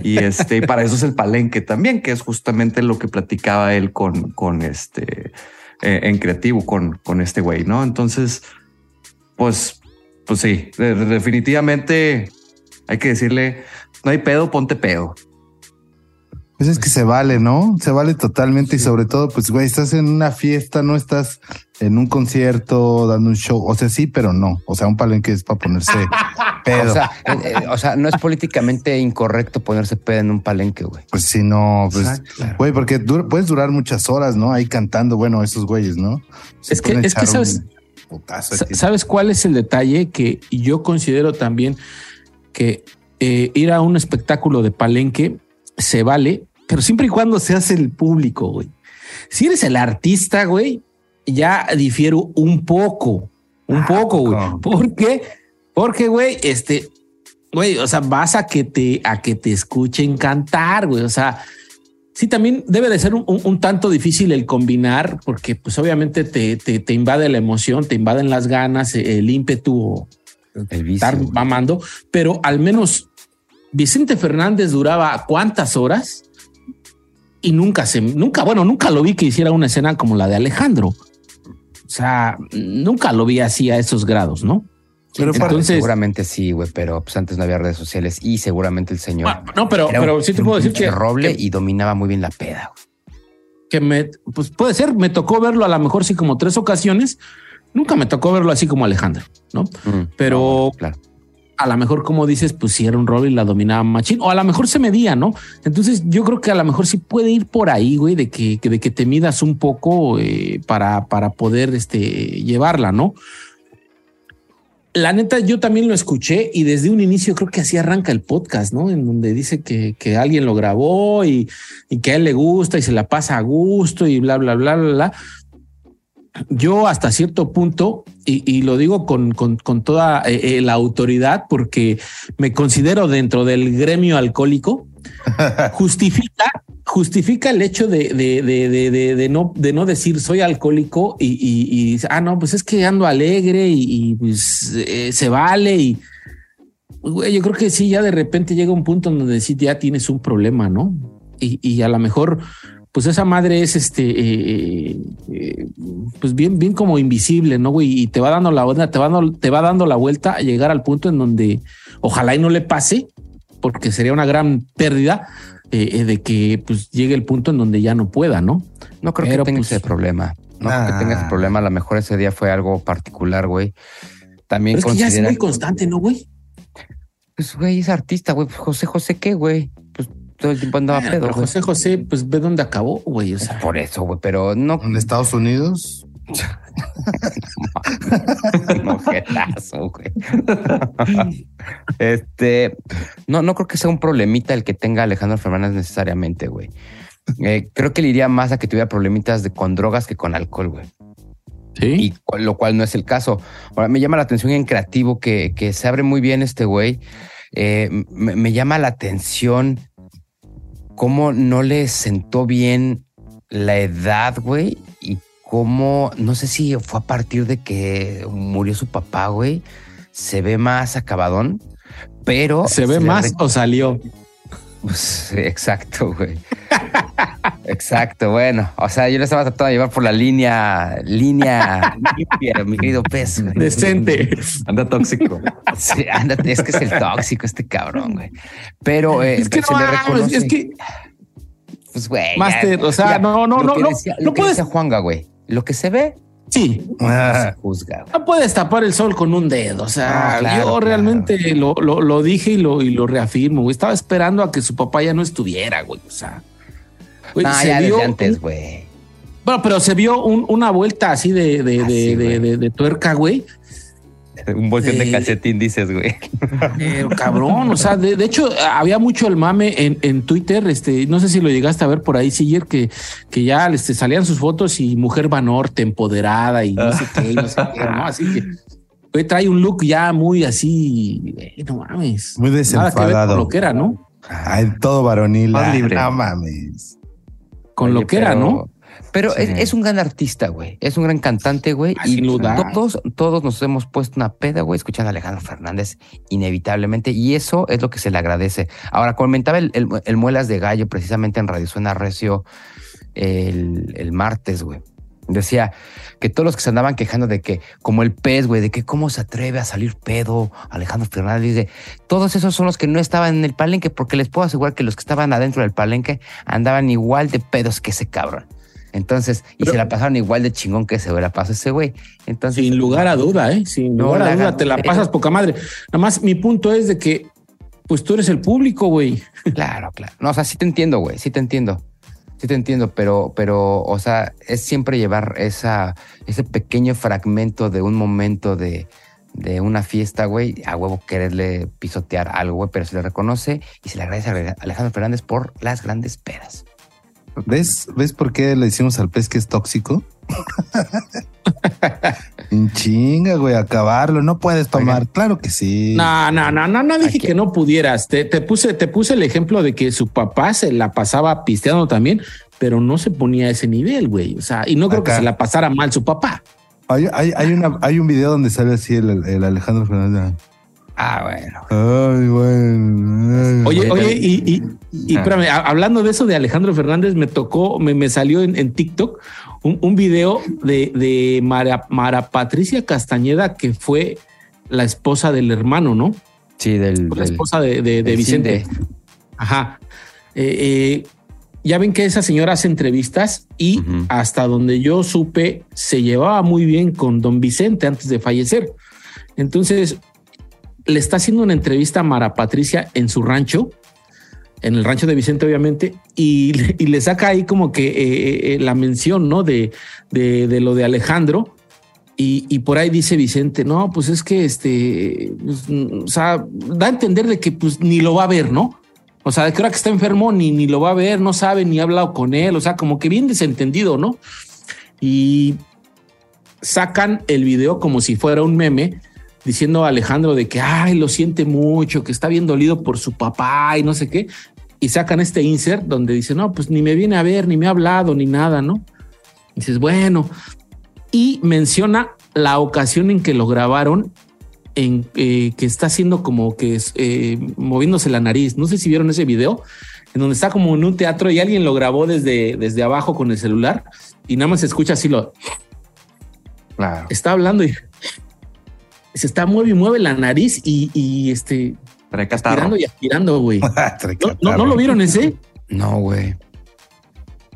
y este, para eso es el palenque también, que es justamente lo que platicaba él con, con este, eh, en creativo, con, con este güey, ¿no? Entonces, pues, pues sí, de- de- definitivamente hay que decirle, no hay pedo, ponte pedo. Pues es que se vale, ¿no? Se vale totalmente y sobre todo, pues, güey, estás en una fiesta, no estás en un concierto dando un show. O sea, sí, pero no. O sea, un palenque es para ponerse [laughs] pedo. O sea, eh, eh, o sea, no es políticamente incorrecto ponerse pedo en un palenque, güey. pues sí, no, pues, Exacto. güey, porque dura- puedes durar muchas horas, ¿no? Ahí cantando, bueno, esos güeyes, ¿no? Se Es que- es que sabes-. ¿Sabes cuál es el detalle? Que yo considero también que eh, ir a un espectáculo de palenque se vale, pero siempre y cuando se hace el público, güey. Si eres el artista, güey, ya difiero un poco, un Ah, poco, güey. ¿Por qué? Porque, güey, este, güey, o sea, vas a que te, a que te escuchen cantar, güey. O sea, sí, también debe de ser un, un- un tanto difícil el combinar, porque pues obviamente te, te, te invade la emoción, te invaden las ganas, eh, el ímpetu, El vicio. estar mamando, pero al menos Vicente Fernández duraba cuántas horas y nunca se, nunca, bueno, nunca lo vi que hiciera una escena como la de Alejandro. O sea, nunca lo vi así a esos grados, ¿no? Pero Entonces, seguramente sí, güey, pero pues antes no había redes sociales y seguramente el señor Bueno, no, pero, un- pero sí te puedo decir que, roble que, y dominaba muy bien la peda. que me, pues puede ser, me tocó verlo a lo mejor sí como tres ocasiones. Nunca me tocó verlo así como Alejandro, ¿no? Mm, Pero- claro. A lo mejor, como dices, pues si era un rol y la dominaba machín, o a lo mejor se medía, ¿no? Entonces yo creo que a lo mejor sí puede ir por ahí, güey, de que, que- de que te midas un poco eh, para, para poder este, llevarla, ¿no? La neta, yo también lo escuché y desde un inicio creo que así arranca el podcast, ¿no? En donde dice que, que alguien lo grabó y, y que a él le gusta y se la pasa a gusto y bla, bla, bla, bla, bla yo hasta cierto punto, y, y lo digo con, con- con toda eh, eh, la autoridad, porque me considero dentro del gremio alcohólico, [laughs] justifica, justifica el hecho de, de, de, no, de no decir soy alcohólico y, y, y, ah, no, pues es que ando alegre y, pues eh, se vale y yo creo que sí, ya de repente llega un punto donde sí ya tienes un problema, ¿no? Y, y a lo mejor pues esa madre es este, eh, eh, pues bien, bien como invisible, ¿no, güey? Y te va dando la onda, te va dando, te va dando la vuelta a llegar al punto en donde ojalá y no le pase, porque sería una gran pérdida eh, eh, de que pues llegue el punto en donde ya no pueda, ¿no? No creo Pero, que tenga pues, ese problema. No creo que tenga ese problema. A lo mejor ese día fue algo particular, güey. También Pero es que ya es muy constante, ¿no, güey? Pues, güey, es artista, güey. José José, ¿qué, güey? Todo el tiempo andaba Bueno, pedo, pero güey. José José, pues ve dónde acabó, güey. O sea, Por eso, güey, pero no. En Estados Unidos, [laughs] no, jetazo, güey. este, no, no creo que sea un problemita el que tenga Alejandro Fernández necesariamente, güey. Eh, creo que le iría más a que tuviera problemitas de, con drogas que con alcohol, güey. sí. y lo cual no es el caso. Ahora me llama la atención en creativo que, que se abre muy bien este güey. Eh, me, me llama la atención cómo no le sentó bien la edad, güey, y cómo, no sé si fue a partir de que murió su papá, güey, se ve más acabadón, pero... ¿Se ve más o salió? pues, [laughs] exacto, güey. Exacto, bueno, o sea, yo le estaba tratando de llevar por la línea, línea [laughs] limpia, mi querido pez. güey. Decente. Anda tóxico. Sí, ándate, es que es el tóxico este cabrón, güey. Pero eh, Es que se no le reconoce. es que pues, güey, Master, ya- o sea, ya, no, no, no, no, decía- no lo que puedes- decía Juanga, güey. Lo que se ve, sí, no se ah, juzga. güey. no puedes tapar el sol con un dedo. O sea, claro, yo claro. realmente lo, lo, lo dije y lo, y lo reafirmo. güey. Estaba esperando a que su papá ya no estuviera, güey. O sea, No, se ya vio desde antes, un- güey. bueno, pero se vio un- una vuelta así de, de, Así, de, de, de- de tuerca, güey. [laughs] Un bolsón de calcetín, dices, güey. Pero cabrón, o sea, de, de hecho, había mucho el mame en, en Twitter. Este, no sé si lo llegaste a ver por ahí, Siller, que, que ya este, salían sus fotos y mujer Banorte empoderada y no sé qué, no sé qué, ¿no? Así que güey, trae un look ya muy así, güey, no mames. muy Nada que ver con desenfadado. lo que era, ¿no? Ay, todo varonil. Más ah, libre. No mames. Con Oye, lo que era, ¿no? Pero Sí. es, es un gran artista, güey. Es un gran cantante, güey. Ah, y todos, todos nos hemos puesto una peda, güey, escuchando a Alejandro Fernández, inevitablemente. Y eso es lo que se le agradece. Ahora, comentaba el, el, el Muelas de Gallo precisamente en Radio Suena Recio el, el martes, güey. Decía que todos los que se andaban quejando de que, como el pez, güey, de que cómo se atreve a salir pedo Alejandro Fernández, dice, todos esos son los que no estaban en el palenque, porque les puedo asegurar que los que estaban adentro del palenque andaban igual de pedos que ese cabrón. Entonces, y Pero- se la pasaron igual de chingón que se la pasó ese güey. Entonces, Sin lugar a duda, ¿eh? Sin lugar a duda, te la pasas poca madre. Nada más mi punto es de que, pues tú eres el público, güey. Claro, claro. No, o sea, sí te entiendo, güey, sí te entiendo. Sí te entiendo, pero, pero, o sea, es siempre llevar esa, ese pequeño fragmento de un momento de, de una fiesta, güey, a huevo quererle pisotear algo, güey, pero se le reconoce y se le agradece a Alejandro Fernández por las grandes pedas. ¿Ves, ¿Ves por qué le decimos al pez que es tóxico? [laughs] [laughs] chinga, güey, acabarlo. No puedes tomar. Claro que sí. No, no, no, no, no dije que no pudieras. Te, puse, te puse el ejemplo de que su papá se la pasaba pisteando también, pero no se ponía a ese nivel, güey. O sea, y no creo que se la pasara mal su papá. Hay, hay, una, hay un video donde sale así el, Alejandro Fernández. Ah, bueno. Ay, bueno. Oye, oye, y, y, espérame, hablando de eso de Alejandro Fernández, me tocó, me, me salió en, en TikTok un, un, video de, de Mara, Mara, Patricia Castañeda, que fue la esposa del hermano, ¿no? Sí, del. La esposa de, de, Vicente. Ajá. Eh, eh, ya ven que esa señora hace entrevistas y hasta donde yo supe se llevaba muy bien con don Vicente antes de fallecer. Entonces le está haciendo una entrevista a Mara Patricia en su rancho, en el rancho de Vicente obviamente, y, le saca ahí como que eh, eh, la mención, ¿no? De, de, lo de Alejandro. Y, por ahí dice Vicente, no, pues es que este, pues, o sea, da a entender de que pues ni lo va a ver, ¿no? O sea, de que ahora que está enfermo ni, ni lo va a ver, no sabe, ni ha hablado con él. O sea, como que bien desentendido, ¿no? Y sacan el video como si fuera un meme diciendo a Alejandro de que, ay, lo siente mucho, que está bien dolido por su papá y no sé qué. Y sacan este insert donde dice, no, pues ni me viene a ver, ni me ha hablado, ni nada, ¿no? Y dices, bueno. Y menciona la ocasión en que lo grabaron en eh, que está haciendo como que es, eh, moviéndose la nariz. No sé si vieron ese video en donde está como en un teatro y alguien lo grabó desde, desde abajo con el celular y nada más se escucha así lo. Claro. Está hablando y se está mueve y mueve la nariz y, y este. Aspirando y aspirando, güey. [laughs] ¿No, ¿No, lo vieron ese? No, güey.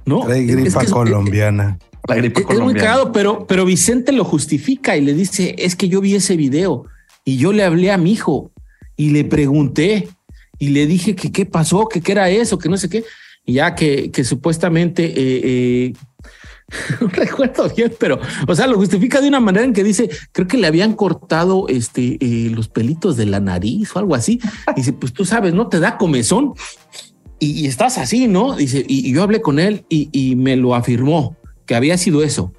No. Trae gripa colombiana. La gripa es, colombiana. Es muy cagado, pero, pero Vicente lo justifica y le dice: Es que yo vi ese video y yo le hablé a mi hijo y le pregunté y le dije que qué pasó, que qué era eso, que no sé qué. Y ya que, que supuestamente, eh, eh, [laughs] no recuerdo bien, pero, o sea, lo justifica de una manera en que dice, creo que le habían cortado este, eh, los pelitos de la nariz o algo así. Y dice, pues tú sabes, ¿no? Te da comezón y, estás así, ¿no? Dice, y, yo hablé con él y, me lo afirmó, que había sido eso,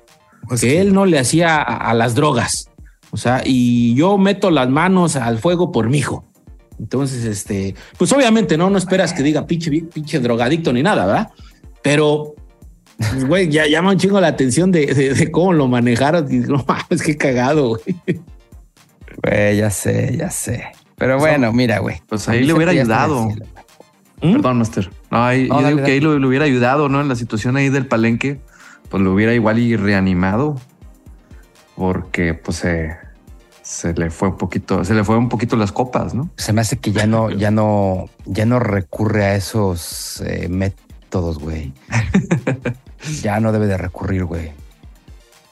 pues que, él no le hacía a las drogas. O sea, y yo meto las manos al fuego por mi hijo. Entonces, este, pues obviamente no, no esperas que diga pinche, pinche drogadicto ni nada, ¿verdad? Pero, pues, güey, ya llama un chingo la atención de, cómo lo manejaron. Y no mames, qué cagado, güey. Güey, ya sé, ya sé. Pero bueno, mira, güey. Pues ahí le hubiera ayudado. ¿Mm? Perdón, Master. No, yo digo que ahí le, hubiera ayudado, ¿no? En la situación ahí del palenque, pues lo hubiera igual y reanimado. Porque, pues, eh, se le fue un poquito, se le fue un poquito las copas, ¿no? Se me hace que ya no, ya no, ya no recurre a esos eh, métodos, güey. [laughs] ya no debe de recurrir, güey.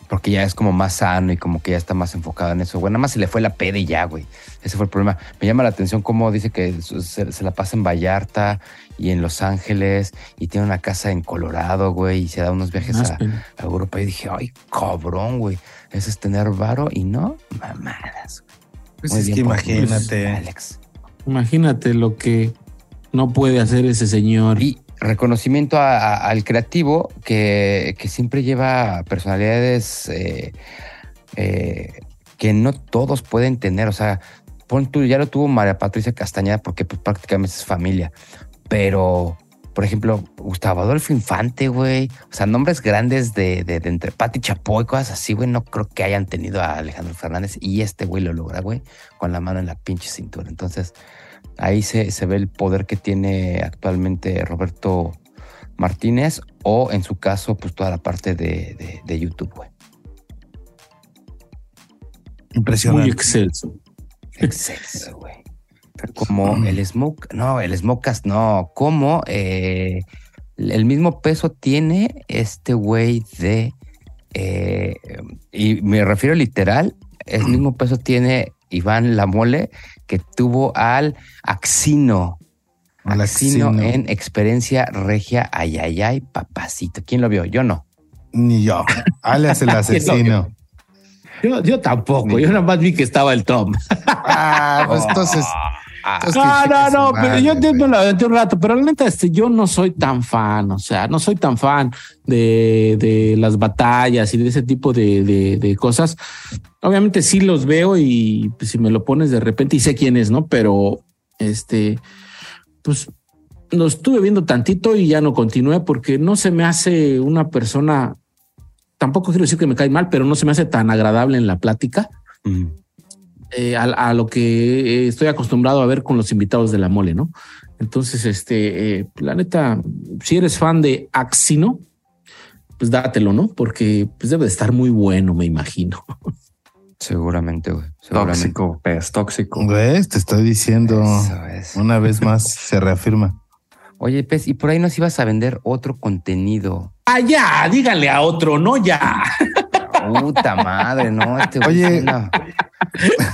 Porque ya es como más sano y como que ya está más enfocado en eso. Güey, nada más se le fue la peda y ya, güey. Ese fue el problema. Me llama la atención cómo dice que se, la pasa en Vallarta y en Los Ángeles y tiene una casa en Colorado, güey, y se da unos viajes a, a, Europa. Y dije, ay, cabrón, güey. Eso es tener varo y no mamadas. Pues es que imagínate. Alex. Imagínate lo que no puede hacer ese señor. Y reconocimiento al creativo que, siempre lleva personalidades eh, eh, que no todos pueden tener. O sea, pon ya lo tuvo María Patricia Castañeda porque pues, prácticamente es familia, pero por ejemplo, Gustavo Adolfo Infante, güey. O sea, nombres grandes de, de, entre Pati Chapoy, cosas así, güey. No creo que hayan tenido a Alejandro Fernández y este güey lo logra, güey, con la mano en la pinche cintura. Entonces, ahí se, se ve el poder que tiene actualmente Roberto Martínez o en su caso, pues toda la parte de, de YouTube, güey. Impresionante. Muy excelso. Excelso, [laughs] güey como el smoke, no, el smokecast no, como eh, el mismo peso tiene este güey de, eh, y me refiero literal, el mismo peso tiene Iván Lamole que tuvo al Axino. Al Axino, en experiencia regia, ayayay, papacito. ¿Quién lo vio? Yo no. Ni yo. Alias el [laughs] asesino. Yo, yo tampoco, yo nada más vi que estaba el Tom. Ah, pues [laughs] entonces. Entonces No, no, no, pero yo güey. entiendo la aventé un rato, pero la neta, este, yo no soy tan fan, o sea, no soy tan fan de, de las batallas y de ese tipo de, de, de cosas. Obviamente sí los veo y pues, si me lo pones de repente y sé quién es, ¿no? Pero este, pues lo estuve viendo tantito y ya no continué porque no se me hace una persona, tampoco quiero decir que me cae mal, pero no se me hace tan agradable en la plática Mm. Eh, a, a lo que eh, estoy acostumbrado a ver con los invitados de la mole, ¿no? Entonces, este, eh, la neta, si eres fan de Axino, pues dátelo, ¿no? Porque pues debe de estar muy bueno, me imagino. Seguramente, güey. Tóxico, pez, tóxico. ¿Ves? Te estoy diciendo. Eso es. Una vez más se reafirma. Oye, Pez, y por ahí nos ibas a vender otro contenido. Ah, ya, díganle a otro, no ya. Puta madre, ¿no? Este güey Oye. anda-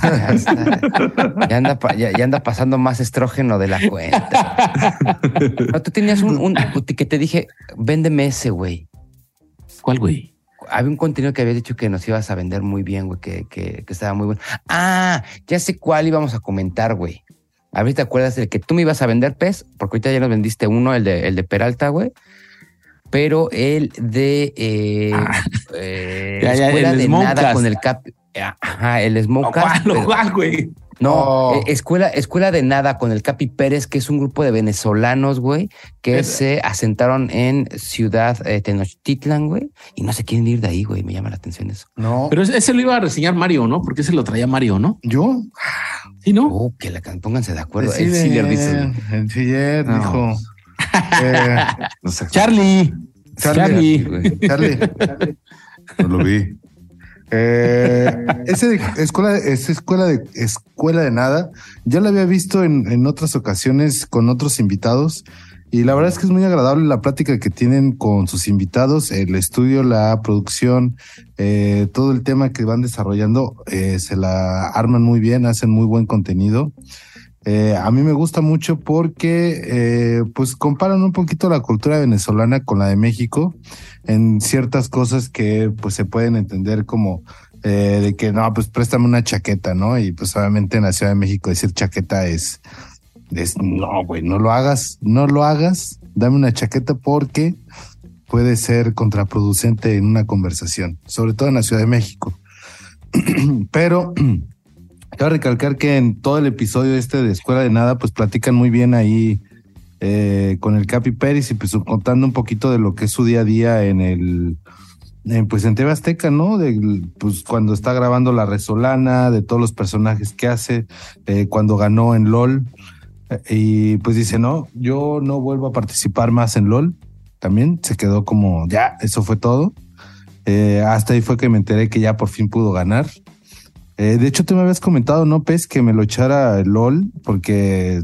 Ya, está. Ya anda, ya anda pasando más estrógeno de la cuenta. No, tú tenías un, un que te dije, véndeme ese, güey. ¿Cuál, güey? Había un contenido que había dicho que nos ibas a vender muy bien, güey, que, que, que estaba muy bueno. Ah, ya sé cuál íbamos a comentar, güey. A ver, ¿te acuerdas del que tú me ibas a vender, pez? Porque ahorita ya nos vendiste uno, el de, el de Peralta, güey. Pero el de eh, Ah. eh, Ya, ya, Escuela el de Nada con el cap. Ajá, el Smokecast. ¿Cuál, pero- cuál, güey? no, Oh. eh, escuela, escuela de nada con el Capi Pérez, que es un grupo de venezolanos, güey, que Es- se asentaron en Ciudad eh, Tenochtitlan, güey, y no se quieren ir de ahí, güey. Me llama la atención eso. No. Pero ese, ese lo iba a reseñar Mario, ¿no? Porque ese lo traía Mario, ¿no? ¿Yo? Sí, ¿no? Oh, que la can- pónganse de acuerdo. Sí, el Siller dice. güey. El Siller No. dijo. Eh, No sé. Charlie. Charlie. Charlie. Charlie. No lo vi. Eh, ese de escuela, esa escuela de escuela de nada, ya la había visto en, en otras ocasiones con otros invitados. Y la verdad es que es muy agradable la plática que tienen con sus invitados, el estudio, la producción, eh, todo el tema que van desarrollando, eh, se la arman muy bien, hacen muy buen contenido. Eh, a mí me gusta mucho porque eh, pues comparan un poquito la cultura venezolana con la de México en ciertas cosas que pues se pueden entender como eh, de que no, pues préstame una chaqueta, ¿no? Y pues obviamente en la Ciudad de México decir chaqueta es, es no, güey, no lo hagas, no lo hagas, dame una chaqueta porque puede ser contraproducente en una conversación, sobre todo en la Ciudad de México. [clears throat] Pero [clears throat] Cabe recalcar que en todo el episodio este de Escuela de Nada, pues platican muy bien ahí eh, con el Capi Pérez y pues contando un poquito de lo que es su día a día en el, pues en TV Azteca, ¿no? De, pues cuando está grabando La Resolana, de todos los personajes que hace, eh, cuando ganó en LOL. Eh, y pues dice, no, yo no vuelvo a participar más en LOL. También se quedó como, ya, eso fue todo. Hasta ahí fue que me enteré que ya por fin pudo ganar. Eh, de hecho, tú me habías comentado, ¿no, Pez? Que me lo echara LOL, porque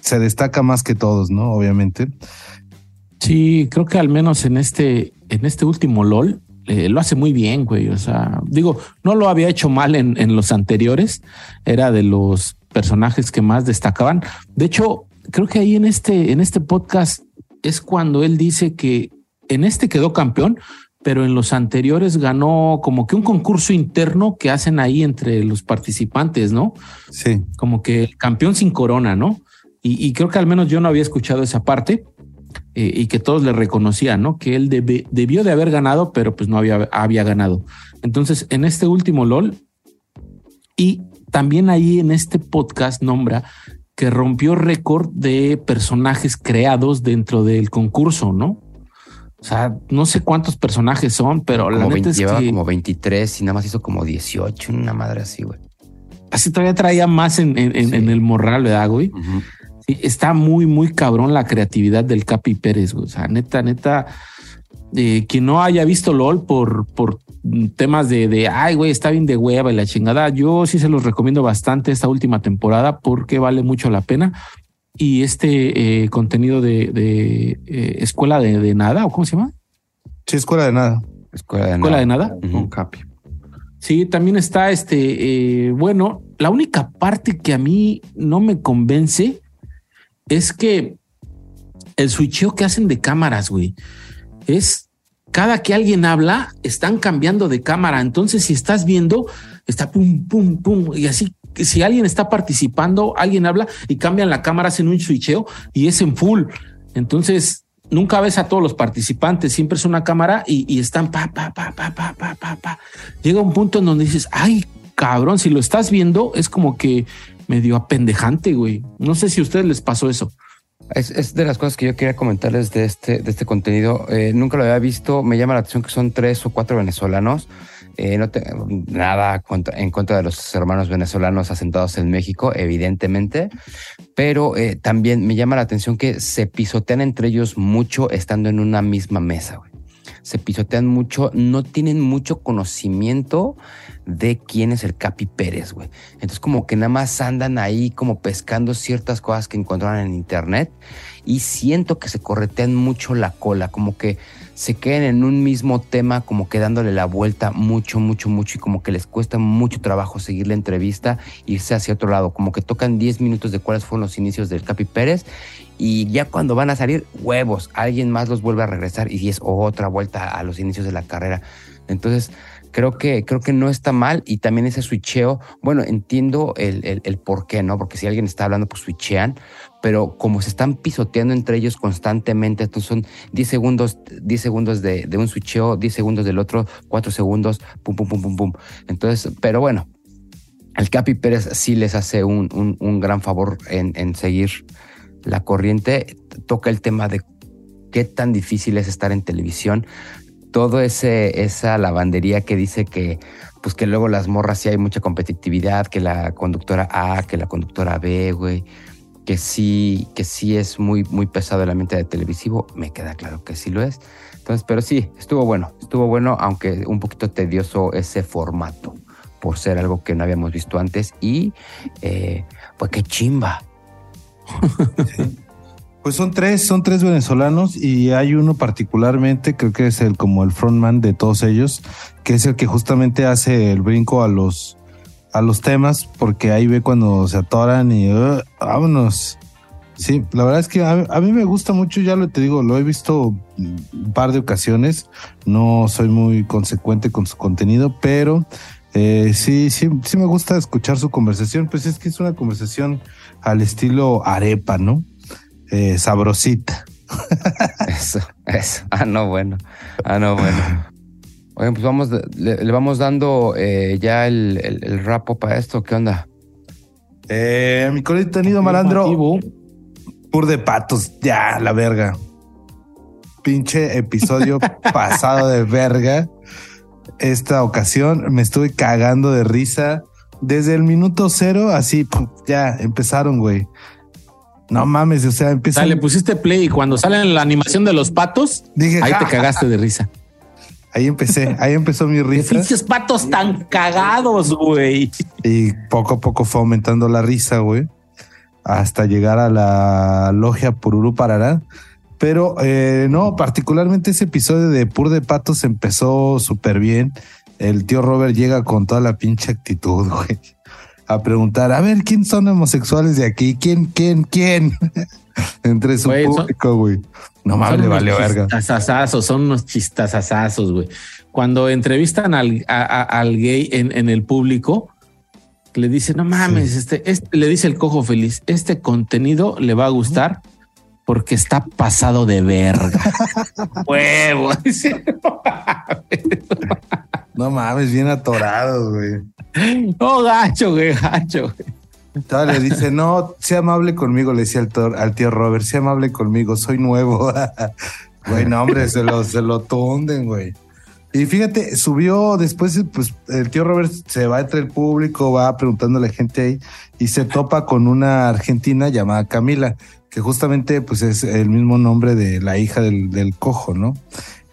se destaca más que todos, ¿no? Obviamente. Sí, creo que al menos en este, en este último LOL eh, lo hace muy bien, güey. O sea, digo, no lo había hecho mal en, en los anteriores. Era de los personajes que más destacaban. De hecho, creo que ahí en este, en este podcast es cuando él dice que en este quedó campeón, pero en los anteriores ganó como que un concurso interno que hacen ahí entre los participantes, ¿no? Sí. como que el campeón sin corona, ¿no? Y, y creo que al menos yo no había escuchado esa parte eh, y que todos le reconocían, ¿no? Que él debe- debió de haber ganado, pero pues no había, había ganado. Entonces, en este último LOL y también ahí en este podcast nombra que rompió récord de personajes creados dentro del concurso, ¿no? O sea, no sé cuántos personajes son, pero la Como neta 20 es llevaba que como 23 y nada más hizo como 18, una madre así, güey. así todavía traía más en, en- en- Sí. en el morral, ¿verdad, güey? Sí, está muy, muy cabrón la creatividad del Capi Pérez. güey. O sea, neta, neta, eh, quien no haya visto LOL por, por temas de, de, ay, güey, está bien de hueva y la chingada, yo sí se los recomiendo bastante esta última temporada porque vale mucho la pena. Y este eh, contenido de, de, eh, escuela de, de nada, o cómo se llama? Sí, escuela de nada. Escuela de Escuela de nada. nada. Ujú. Un capi. Sí, también está este, eh, bueno, la única parte que a mí no me convence es que el switcheo que hacen de cámaras, güey, es cada que alguien habla, están cambiando de cámara. Entonces, si estás viendo, está pum, pum, pum. Y así, si alguien está participando, alguien habla y cambian la cámara, hacen un switcheo y es en full. Entonces, nunca ves a todos los participantes, siempre es una cámara y, están pa, pa, pa, pa, pa, pa, pa, pa. Llega un punto en donde dices, ay, cabrón, si lo estás viendo, es como que medio apendejante, güey. No sé si a ustedes les pasó eso. Es, de las cosas que yo quería comentarles de este, de este contenido. Eh, nunca lo había visto. Me llama la atención que son tres o cuatro venezolanos. Eh, no tengo nada en contra de los hermanos venezolanos asentados en México, evidentemente, pero eh, también me llama la atención que se pisotean entre ellos mucho estando en una misma mesa. Se pisotean mucho, no tienen mucho conocimiento de quién es el Capi Pérez, güey. Entonces como que nada más andan ahí como pescando ciertas cosas que encontraron en internet y siento que se corretean mucho la cola, como que se queden en un mismo tema, como que dándole la vuelta mucho, mucho, mucho y como que les cuesta mucho trabajo seguir la entrevista irse hacia otro lado, como que tocan 10 minutos de cuáles fueron los inicios del Capi Pérez y ya cuando van a salir, huevos, alguien más los vuelve a regresar y es otra vuelta a los inicios de la carrera. Entonces, creo que, creo que no está mal y también ese switcheo, bueno, entiendo el, el, por qué, ¿no? Porque si alguien está hablando, pues switchean, pero como se están pisoteando entre ellos constantemente, entonces son 10 segundos, 10 segundos de, de un switcheo, 10 segundos del otro, 4 segundos, pum, pum, pum, pum, pum. Entonces, pero bueno, el Capi Pérez sí les hace un, un, gran favor en, en seguir la corriente, toca el tema de qué tan difícil es estar en televisión. Todo ese esa lavandería que dice que pues que luego las morras sí hay mucha competitividad, que la conductora A, que la conductora B, güey, que sí que sí es muy muy pesado el ambiente de televisivo, me queda claro que sí lo es. Entonces, pero sí, estuvo bueno, estuvo bueno, aunque un poquito tedioso ese formato por ser algo que no habíamos visto antes y eh, pues qué chimba. Pues son tres, son tres venezolanos y hay uno particularmente, creo que es el como el frontman de todos ellos, que es el que justamente hace el brinco a los a los temas, porque ahí ve cuando se atoran y uh, vámonos. Sí, la verdad es que a, mí me gusta mucho, ya lo te digo, lo he visto un par de ocasiones, no soy muy consecuente con su contenido, pero eh, sí, sí, sí me gusta escuchar su conversación, pues es que es una conversación al estilo arepa, ¿no? eh, sabrosita. [laughs] eso, eso. Ah, no, bueno. Ah, no, bueno. [laughs] Oye, pues vamos, le, vamos dando eh, ya el, el, rapo para esto. ¿Qué onda? Eh, mi tenido malandro. Pur de patos, ya, la verga. Pinche episodio [laughs] pasado de verga. Esta ocasión me estuve cagando de risa. Desde el minuto cero, así, ya empezaron, güey. No mames, o sea, empieza. le pusiste play y cuando sale la animación de los patos, dije, ahí te cagaste de risa. Ahí empecé, ahí empezó mi [laughs] risa. Pinches patos tan cagados, güey. Y poco a poco fue aumentando la risa, güey. Hasta llegar a la logia Pururú Parará. Pero eh, no, particularmente ese episodio de Pur de Patos empezó súper bien. El tío Robert llega con toda la pinche actitud, [laughs] güey a preguntar, a ver, ¿quién son homosexuales de aquí? ¿Quién, quién, quién? [laughs] Entre su público, güey. No mames, vale verga. Chistazazos, son unos chistazazazos, güey. Cuando entrevistan al, al gay en, en, el público, le dice, no mames, este, este, le dice el cojo feliz, este contenido le va a gustar porque está pasado de verga. [laughs] Huevo. [laughs] [laughs] no mames, bien atorado, güey. No, gacho, güey, gacho. Le dice, no, sea amable conmigo, le decía al, tío Robert, sea amable conmigo, soy nuevo. [laughs] Güey, no, hombre, se lo, se lo tunden, güey. Y fíjate, subió después, pues el tío Robert se va entre el público, va preguntando a la gente ahí y se topa con una argentina llamada Camila, que justamente pues es el mismo nombre de la hija del, del cojo, ¿no?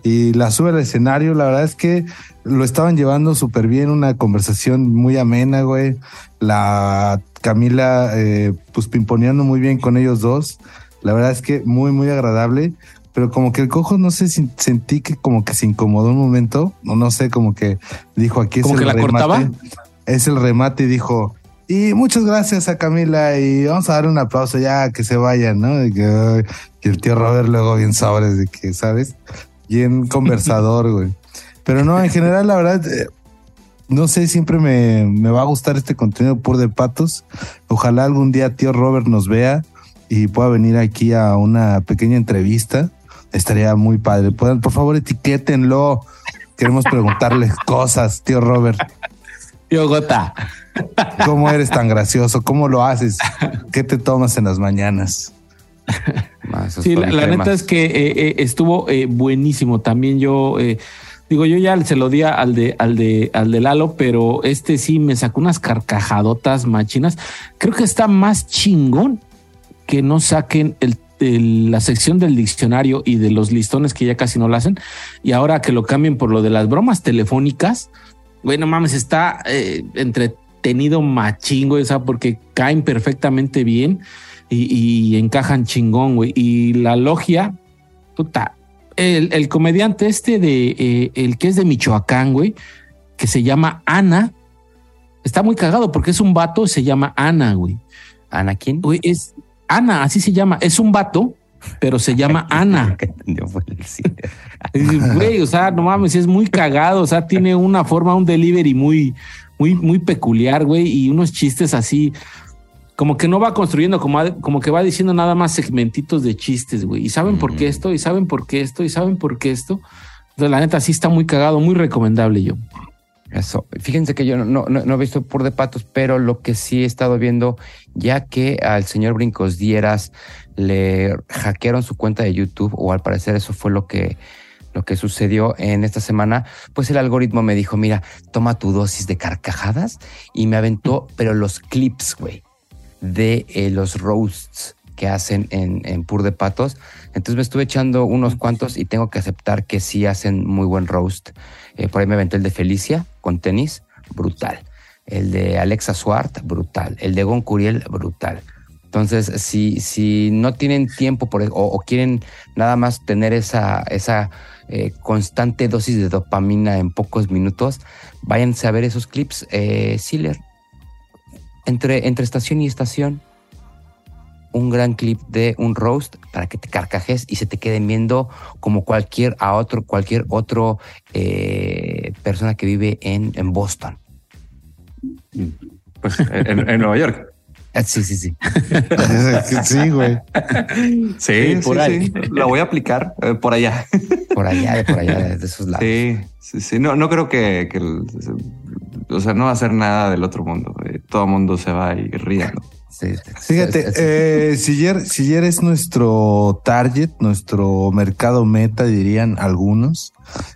Y la sube al escenario, la verdad es que lo estaban llevando súper bien, una conversación muy amena, güey. La Camila, eh, pues pimponeando muy bien con ellos dos. La verdad es que muy, muy agradable. Pero como que el cojo, no sé, si sentí que como que se incomodó un momento, o no sé, como que dijo aquí es el que la remate. Cortaba? Es el remate y dijo, y muchas gracias a Camila y vamos a dar un aplauso ya que se vayan, ¿no? Y, que, el tío Robert luego bien sabres de que, ¿sabes? bien conversador, [laughs] güey. Pero no, en general, la verdad, eh, no sé, siempre me, me va a gustar este contenido por de patos. Ojalá algún día tío Robert nos vea y pueda venir aquí a una pequeña entrevista. Estaría muy padre. Puedan, por favor, etiquétenlo. Queremos preguntarle [laughs] cosas, tío Robert. Tío Gota. ¿Cómo eres tan gracioso? ¿Cómo lo haces? ¿Qué te tomas en las mañanas? [laughs] Sí, la, neta es que eh, eh, estuvo eh, buenísimo. También yo eh, digo, yo ya se lo di al de, al de, al de Lalo, pero este sí me sacó unas carcajadotas machinas. Creo que está más chingón que no saquen el, la sección del diccionario y de los listones que ya casi no lo hacen. Y ahora que lo cambien por lo de las bromas telefónicas, güey, no mames, está eh, entretenido machingo, o sea, porque caen perfectamente bien y, y encajan chingón, güey. Y la logia, puta, el, el comediante este de, eh, el que es de Michoacán, güey, que se llama Ana, está muy cagado porque es un vato, se llama Ana, güey. Anakin. Güey, es Ana, así se llama, es un vato, pero se llama [laughs] Ana. [laughs] Güey, o sea, no mames, es muy cagado, o sea, tiene una forma, un delivery muy, muy, muy peculiar, güey, y unos chistes así, como que no va construyendo, como, como que va diciendo nada más segmentitos de chistes, güey, y saben por qué esto, y saben por qué esto, y saben por qué esto. Entonces, la neta, sí está muy cagado, muy recomendable yo. Eso. Fíjense que yo no, no, no- no he visto Pur de Patos, pero lo que sí he estado viendo, ya que al señor Brincos Dieras le hackearon su cuenta de YouTube, o al parecer eso fue lo que, lo que sucedió en esta semana, pues el algoritmo me dijo, mira, toma tu dosis de carcajadas y me aventó, pero los clips, güey, de eh, los roasts que hacen en, en Pur de Patos. Entonces me estuve echando unos cuantos y tengo que aceptar que sí hacen muy buen roast. Eh, por ahí me aventé el de Felicia con tenis, brutal. El de Alexa Swart, brutal. El de Gon Curiel, brutal. Entonces, si, si no tienen tiempo por, o, o quieren nada más tener esa, esa eh, constante dosis de dopamina en pocos minutos, váyanse a ver esos clips. Eh, Sealer, entre, entre estación y estación, un gran clip de un roast para que te carcajes y se te queden viendo como cualquier a otro, cualquier otro eh, persona que vive en, en Boston. Pues en, en Nueva York. Ah, Sí, sí, sí. sí, güey. Sí, por sí, ahí. sí. La voy a aplicar eh, por allá. Por allá, por allá, de esos lados. Sí, sí, sí. No, no creo que, que el- o sea, no va a ser nada del otro mundo. eh, Todo el mundo se va a ir riendo. Sí, sí, Fíjate, sí, sí. eh, es nuestro target, nuestro mercado meta, dirían algunos.